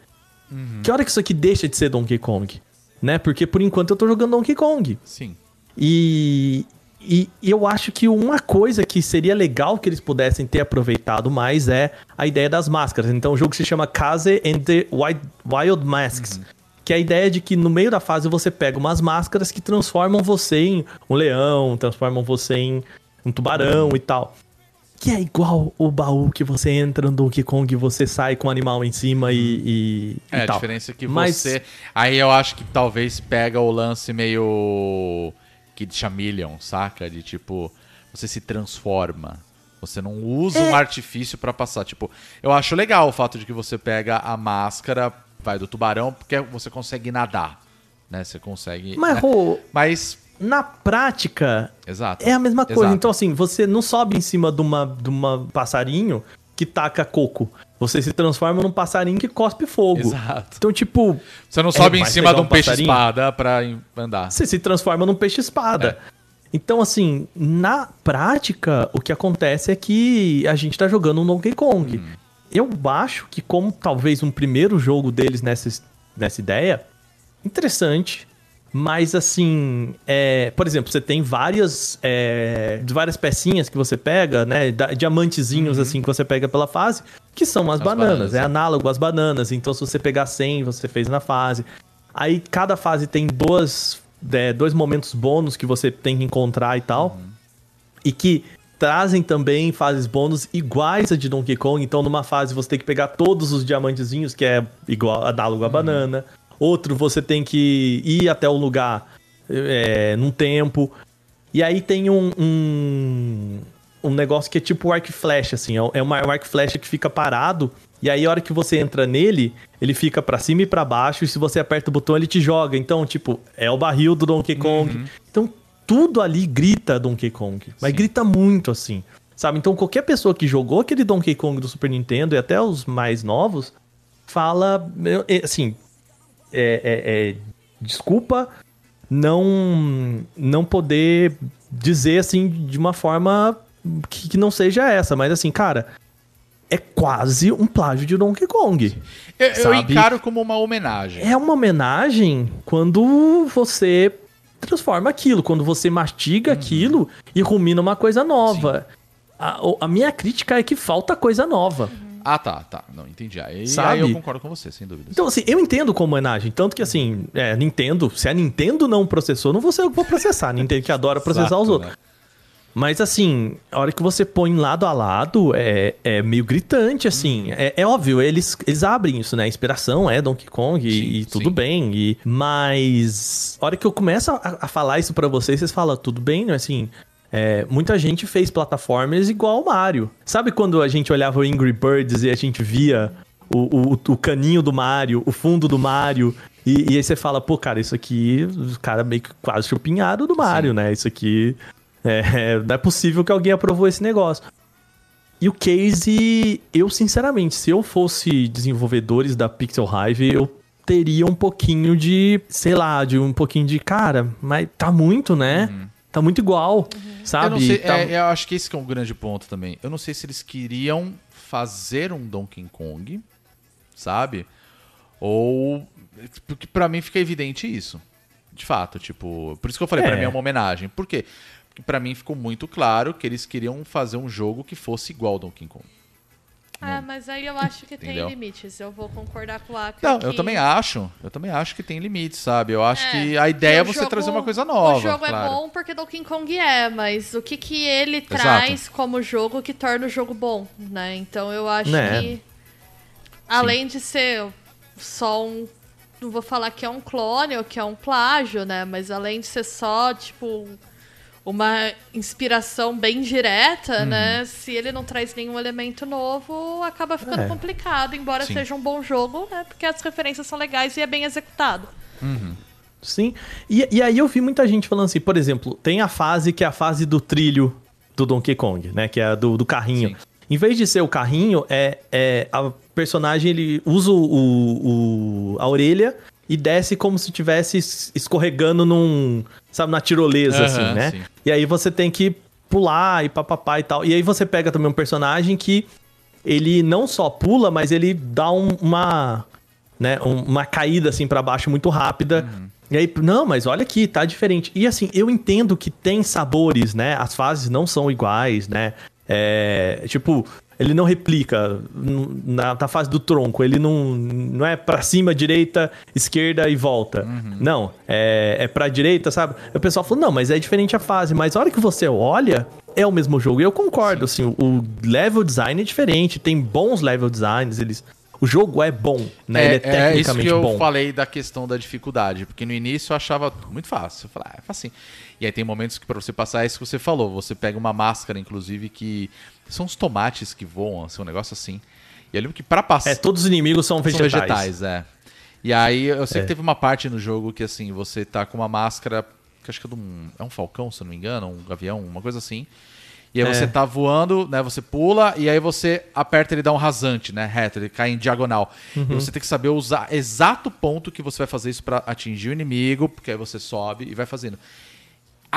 Que hora que isso aqui deixa de ser Donkey Kong? Né? Porque por enquanto eu tô jogando Donkey Kong. Sim. E, E eu acho que uma coisa que seria legal que eles pudessem ter aproveitado mais é a ideia das máscaras. Então o jogo se chama Case and the Wild, Wild Masks. Que é a ideia de que no meio da fase você pega umas máscaras que transformam você em um leão, transformam você em um tubarão e tal. Que é igual o baú que você entra no Donkey Kong e você sai com o animal em cima e, e, É, e a diferença é que Mas- você. Aí eu acho que talvez pega o lance meio. Kid Chameleon, saca? De tipo, você se transforma. Você não usa É. um artifício pra passar. Tipo, eu acho legal o fato de que você pega a máscara, vai do tubarão, porque você consegue nadar. Né? Você consegue. Mas, né? Rô, Mas. na prática, Exato. É a mesma coisa. Exato. Então, assim, você não sobe em cima de uma, de uma passarinho que taca coco. Você se transforma num passarinho que cospe fogo. Exato. Então, tipo, Você não sobe É em cima de um um peixe-espada pra andar. você se transforma num peixe-espada. É. Então, assim, na prática, o que acontece é que a gente tá jogando um Donkey Kong. Hum. Eu acho que, como talvez um primeiro jogo deles nessa, nessa ideia, interessante. Mas assim, é, por exemplo, você tem várias, é, várias pecinhas que você pega, né? Diamantezinhos assim que você pega pela fase, que são as, As bananas. bananas, é é. análogo às bananas. Então, se você pegar 100, você fez na fase. Aí cada fase tem duas, é, dois momentos bônus que você tem que encontrar e tal. E que trazem também fases bônus iguais a de Donkey Kong. Então, numa fase você tem que pegar todos os diamantezinhos, que é igual análogo à banana. Outro você tem que ir até o lugar é, num tempo. E aí tem um, um, um negócio que é tipo o arco e flecha, assim. É uma, é um arco e flecha que fica parado. E aí, a hora que você entra nele, ele fica pra cima e pra baixo. E se você aperta o botão, ele te joga. Então, tipo, é o barril do Donkey Kong. Então, tudo ali grita Donkey Kong. Mas Sim. grita muito, assim. Sabe? Então, qualquer pessoa que jogou aquele Donkey Kong do Super Nintendo e até os mais novos, fala. Assim, é, é- é- desculpa não não poder dizer assim de uma forma que, que não seja essa, mas assim, cara, é quase um plágio de Donkey Kong. Eu, eu encaro como uma homenagem. É uma homenagem quando você transforma aquilo, quando você mastiga Uhum. aquilo e rumina uma coisa nova. A, a minha crítica é que falta coisa nova. Ah, tá, tá. Não, entendi. Aí, Sabe? aí eu concordo com você, sem dúvida. Então, assim, eu entendo como homenagem. Tanto que, assim, é, Nintendo, se a Nintendo não processou, não vou ser eu que vou processar. Nintendo que adora processar Exato, os outros. né? Mas, assim, a hora que você põe lado a lado, é, é meio gritante, assim. É, é óbvio, eles, eles abrem isso, né? A inspiração é Donkey Kong e, Sim, e tudo sim. bem. E, mas, a hora que eu começo a, a falar isso pra vocês, vocês falam, tudo bem, né? Assim, é, muita gente fez plataformas igual o Mario. Sabe quando a gente olhava o Angry Birds e a gente via o, o, o caninho do Mario, o fundo do Mario, e, e aí você fala, pô, cara, isso aqui, os caras meio que quase chupinharam do Mario, né? Isso aqui. É, não é possível que alguém aprovou esse negócio. E o case, eu sinceramente, se eu fosse desenvolvedores da Pixel Hive, eu teria um pouquinho de, sei lá, de um pouquinho de, cara, mas tá muito, né? Tá muito igual, sabe? Eu não sei, Tá- é, eu acho que esse que é um grande ponto também. Eu não sei se eles queriam fazer um Donkey Kong, sabe? Ou. Porque pra mim fica evidente isso. De fato, tipo. Por isso que eu falei, É. pra mim é uma homenagem. Por quê? Pra mim ficou muito claro que eles queriam fazer um jogo que fosse igual ao Donkey Kong. Ah, mas aí eu acho que Entendeu? tem limites. Eu vou concordar com o Aka. Não, que... eu também acho. Eu também acho que tem limites, sabe? Eu acho É, que a ideia é você jogo- trazer uma coisa nova. O jogo claro. é bom porque Donkey Kong é, mas o que, que ele traz como jogo que torna o jogo bom, né? Então eu acho Né. que além de ser só um não vou falar que é um clone ou que é um plágio, né? Mas além de ser só, tipo, uma inspiração bem direta, Uhum. né? Se ele não traz nenhum elemento novo, acaba ficando É. complicado, embora Sim. seja um bom jogo, né? Porque as referências são legais e é bem executado. Sim. E, e aí eu vi muita gente falando assim, por exemplo, tem a fase que é a fase do trilho do Donkey Kong, né? Que é a do, do carrinho. Sim. Em vez de ser o carrinho, é, é a personagem ele usa o, o- a orelha e desce como se estivesse es- escorregando num, sabe, na tirolesa, Aham, assim, né? sim. E aí você tem que pular e papapá e tal. E aí você pega também um personagem que ele não só pula, mas ele dá um- uma, né, um- uma caída assim pra baixo muito rápida. E aí, não, mas olha aqui, tá diferente. E assim, eu entendo que tem sabores, né? As fases não são iguais, né? É, tipo, ele não replica na, na fase do tronco, ele não, não é pra cima, direita, esquerda e volta. Não, é, é pra direita, sabe? O pessoal falou, não, mas é diferente a fase. Mas a hora que você olha, é o mesmo jogo. E eu concordo, assim, o, level design é diferente, tem bons level designs, eles... O jogo é bom, né? ele é isso tecnicamente que eu bom. falei da questão da dificuldade, porque no início eu achava muito fácil. Eu falei, ah, é facinho. E aí tem momentos que pra você passar é isso que você falou. Você pega uma máscara, inclusive, que são os tomates que voam, assim, um negócio assim. E eu lembro que pra passar. É, todos os inimigos são São vegetais. vegetais, é. E aí eu sei É. que teve uma parte no jogo que assim, você tá com uma máscara, que acho que é de um. É um falcão, se não me engano, um gavião, uma coisa assim. E aí É. você tá voando, né? Você pula e aí você aperta ele dá um rasante, né? Reto, ele cai em diagonal. Uhum. E você tem que saber usar exato ponto que você vai fazer isso pra atingir o inimigo, porque aí você sobe e vai fazendo.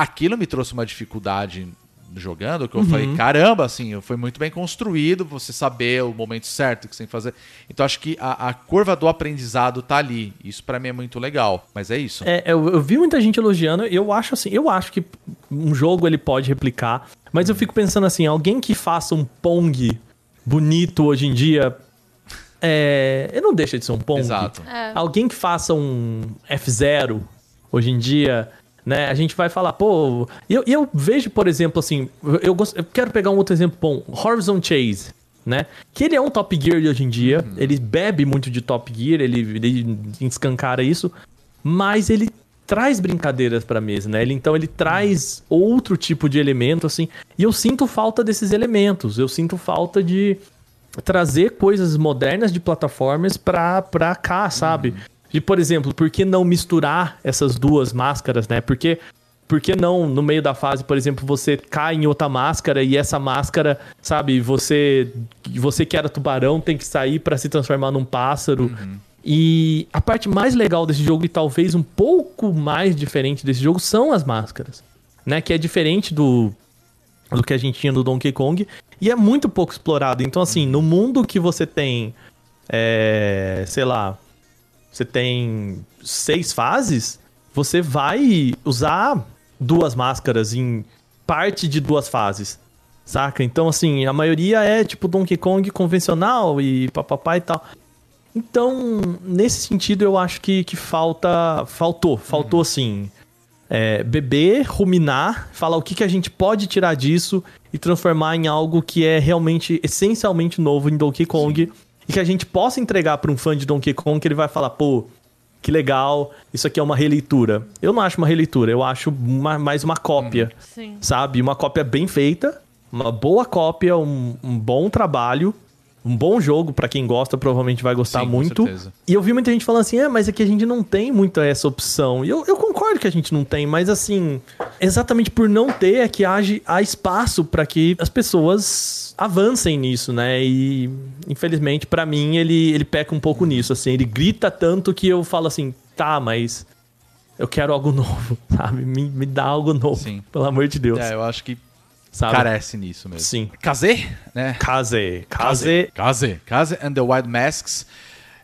Aquilo me trouxe uma dificuldade jogando, que eu Uhum. falei, caramba, assim, foi muito bem construído, você saber o momento certo que você tem que fazer. Então acho que a, a curva do aprendizado tá ali. Isso pra mim é muito legal. Mas é isso. É, eu, eu vi muita gente elogiando. Eu acho assim, eu acho que um jogo ele pode replicar, mas eu fico pensando assim, alguém que faça um Pong bonito hoje em dia, é, ele não deixa de ser um Pong. Exato. É. Alguém que faça um F0 hoje em dia, né? A gente vai falar, pô. E eu, eu vejo, por exemplo, assim, eu, gosto- eu quero pegar um outro exemplo bom, Horizon Chase. Né? Que ele é um Top Gear de hoje em dia, ele bebe muito de Top Gear, ele, ele escancara isso, mas ele traz brincadeiras pra mesa, né? Ele, então ele traz outro tipo de elemento, assim, e eu sinto falta desses elementos, eu sinto falta de trazer coisas modernas de plataformas pra, pra cá, sabe? De, por exemplo, por que não misturar essas duas máscaras, né? Porque por que não, no meio da fase, por exemplo, você cai em outra máscara e essa máscara, sabe, você você que era tubarão tem que sair pra se transformar num pássaro. E a parte mais legal desse jogo e talvez um pouco mais diferente desse jogo são as máscaras, né? Que é diferente do do que a gente tinha no Donkey Kong e é muito pouco explorado. Então, assim, no mundo que você tem, é, sei lá, você tem seis fases, você vai usar duas máscaras em parte de duas fases, saca? Então, assim, a maioria é tipo Donkey Kong convencional e papapá e tal. Então, nesse sentido, eu acho que, que falta. Faltou, faltou assim. é, beber, ruminar, falar o que, que a gente pode tirar disso e transformar em algo que é realmente, essencialmente novo em Donkey Kong. E que a gente possa entregar para um fã de Donkey Kong que ele vai falar, pô, que legal, isso aqui é uma releitura. Eu não acho uma releitura, eu acho uma- mais uma cópia Sim. sabe? Uma cópia bem feita, uma boa cópia, um, um bom trabalho, um bom jogo pra quem gosta, provavelmente vai gostar Sim, com muito. certeza. E eu vi muita gente falando assim, é, mas é que a gente não tem muito essa opção. E eu, eu concordo que a gente não tem, mas assim, exatamente por não ter é que age, há espaço pra que as pessoas avancem nisso, né? E infelizmente pra mim ele ele peca um pouco nisso, assim, ele grita tanto que eu falo assim, tá, mas eu quero algo novo, sabe? Me, me dá algo novo, Sim. pelo amor de Deus. É, eu acho que sabe? carece nisso mesmo. Sim. Kaze, né? Kaze. Kaze. Kaze. Kaze and the Wild Masks.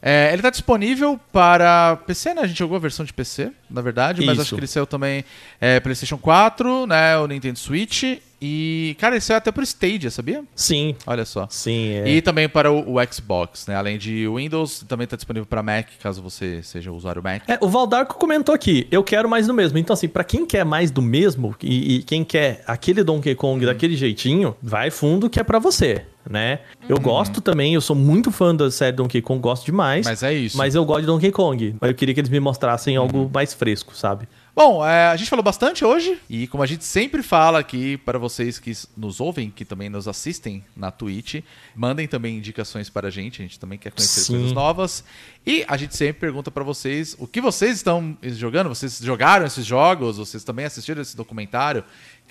É, ele tá disponível para PC, né? A gente jogou a versão de PC, na verdade, mas Isso. acho que ele saiu também é, PlayStation 4, né? O Nintendo Switch. E, cara, ele saiu até pro Stadia, sabia? Sim. Olha só. Sim, é. E também para o, o Xbox, né? Além de Windows, também tá disponível para Mac, caso você seja usuário Mac. É, o Valdarco comentou aqui, eu quero mais do mesmo. Então, assim, pra quem quer mais do mesmo e, e quem quer aquele Donkey Kong daquele jeitinho, vai fundo que é pra você, né? Eu gosto também, eu sou muito fã da série Donkey Kong, gosto demais. Mas é isso. Mas eu gosto de Donkey Kong. Mas eu queria que eles me mostrassem algo mais fresco, sabe? Bom, é, a gente falou bastante hoje e como a gente sempre fala aqui para vocês que nos ouvem, que também nos assistem na Twitch, mandem também indicações para a gente, a gente também quer conhecer Sim. coisas novas. E a gente sempre pergunta para vocês o que vocês estão jogando, vocês jogaram esses jogos, vocês também assistiram esse documentário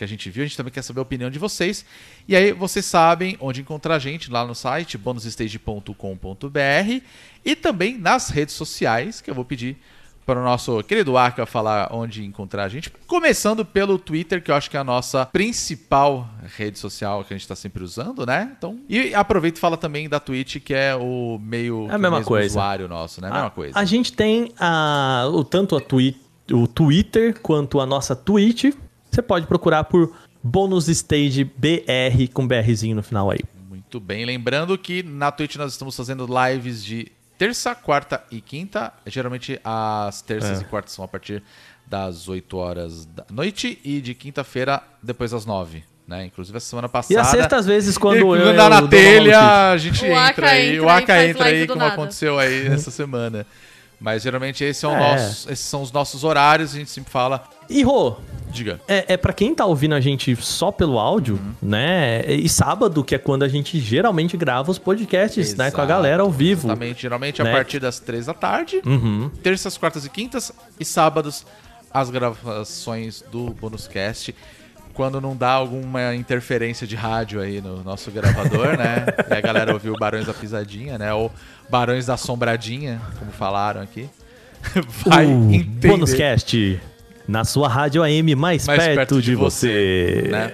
que a gente viu, a gente também quer saber a opinião de vocês. E aí vocês sabem onde encontrar a gente lá no site bonusstage.com.br e também nas redes sociais, que eu vou pedir para o nosso querido Aka falar onde encontrar a gente. Começando pelo Twitter, que eu acho que é a nossa principal rede social que a gente está sempre usando, né? Então, e aproveita e fala também da Twitch, que é o meio É a mesma coisa. usuário nosso, né? A mesma a, coisa. A gente tem a, o, tanto a Twitch, o Twitter quanto a nossa Twitch. Você pode procurar por Bônus Stage BR com BRzinho no final aí. Muito bem. Lembrando que na Twitch nós estamos fazendo lives de terça, quarta e quinta. Geralmente as terças É. e quartas são a partir das 8 horas da noite e de quinta-feira depois das 9. Né? Inclusive a semana passada. E às sextas, às vezes, quando E eu. quando eu na telha, a gente O entra aí. entra O Aka entra aí, como nada. aconteceu aí essa semana. Mas geralmente esse é o É. nosso, esses são os nossos horários, a gente sempre fala. E Rô, Diga. é, é para quem tá ouvindo a gente só pelo áudio, Uhum. né? E sábado, que é quando a gente geralmente grava os podcasts, né? Com a galera ao vivo. Exatamente, geralmente a né? partir das 3 da tarde. Uhum. terças, quartas e quintas e sábados as gravações do Bonus Cast. Quando não dá alguma interferência de rádio aí no nosso gravador, né? E a galera ouviu Barões da Pisadinha, né? Ou Barões da Assombradinha, como falaram aqui. Vai o entender. Bonuscast na sua rádio AM mais, Mais perto, de, você. né?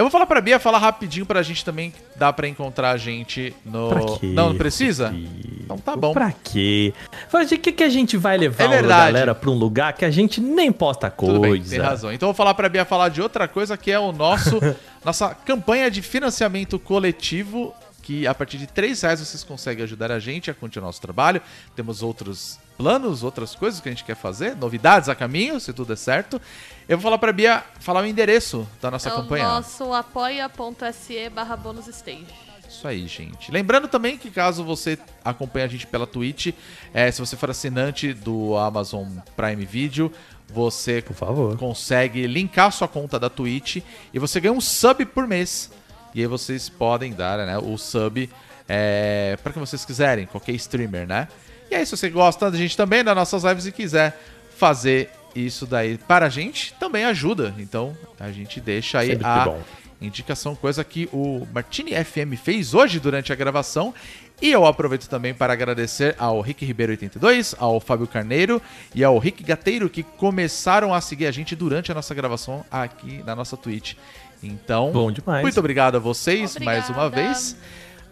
Eu vou falar pra Bia falar rapidinho pra gente também dá pra encontrar a gente no. Pra quê? Não, não precisa? Então tá bom. Pra quê? Fala, de que, que a gente vai levar É a galera pra um lugar que a gente nem posta coisa? Tudo bem, tem razão. Então eu vou falar pra Bia falar de outra coisa que é o nosso nossa campanha de financiamento coletivo. Que a partir de 3 reais vocês conseguem ajudar a gente a continuar nosso trabalho. Temos outros planos, outras coisas que a gente quer fazer, novidades a caminho, se tudo der certo. Eu vou falar pra Bia falar o endereço da nossa é campanha. o nosso apoia.se barra bônus stage. Isso aí, gente. Lembrando também que caso você acompanhe a gente pela Twitch, é, se você for assinante do Amazon Prime Video, você Por favor. consegue linkar sua conta da Twitch e você ganha um sub por mês. E aí vocês podem dar né, o sub é, para que vocês quiserem, qualquer streamer, né? E aí, se você gosta da gente também, das nossas lives e quiser fazer isso daí para a gente, também ajuda. Então, a gente deixa aí Sempre a bom. indicação, coisa que o Martini FM fez hoje durante a gravação. E eu aproveito também para agradecer ao Rick Ribeiro 82, ao Fábio Carneiro e ao Rick Gateiro que começaram a seguir a gente durante a nossa gravação aqui na nossa Twitch. Então, Bom demais. muito obrigado a vocês Obrigada. mais uma vez.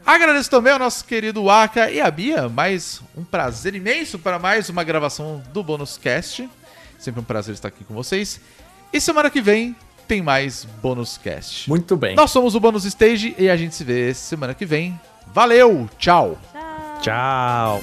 Agradeço também ao nosso querido Aka e a Bia. Mais um prazer imenso para mais uma gravação do Bônus Cast. Sempre um prazer estar aqui com vocês. E semana que vem tem mais Bônus Cast. Muito bem. Nós somos o Bônus Stage e a gente se vê semana que vem. Valeu, tchau! Tchau.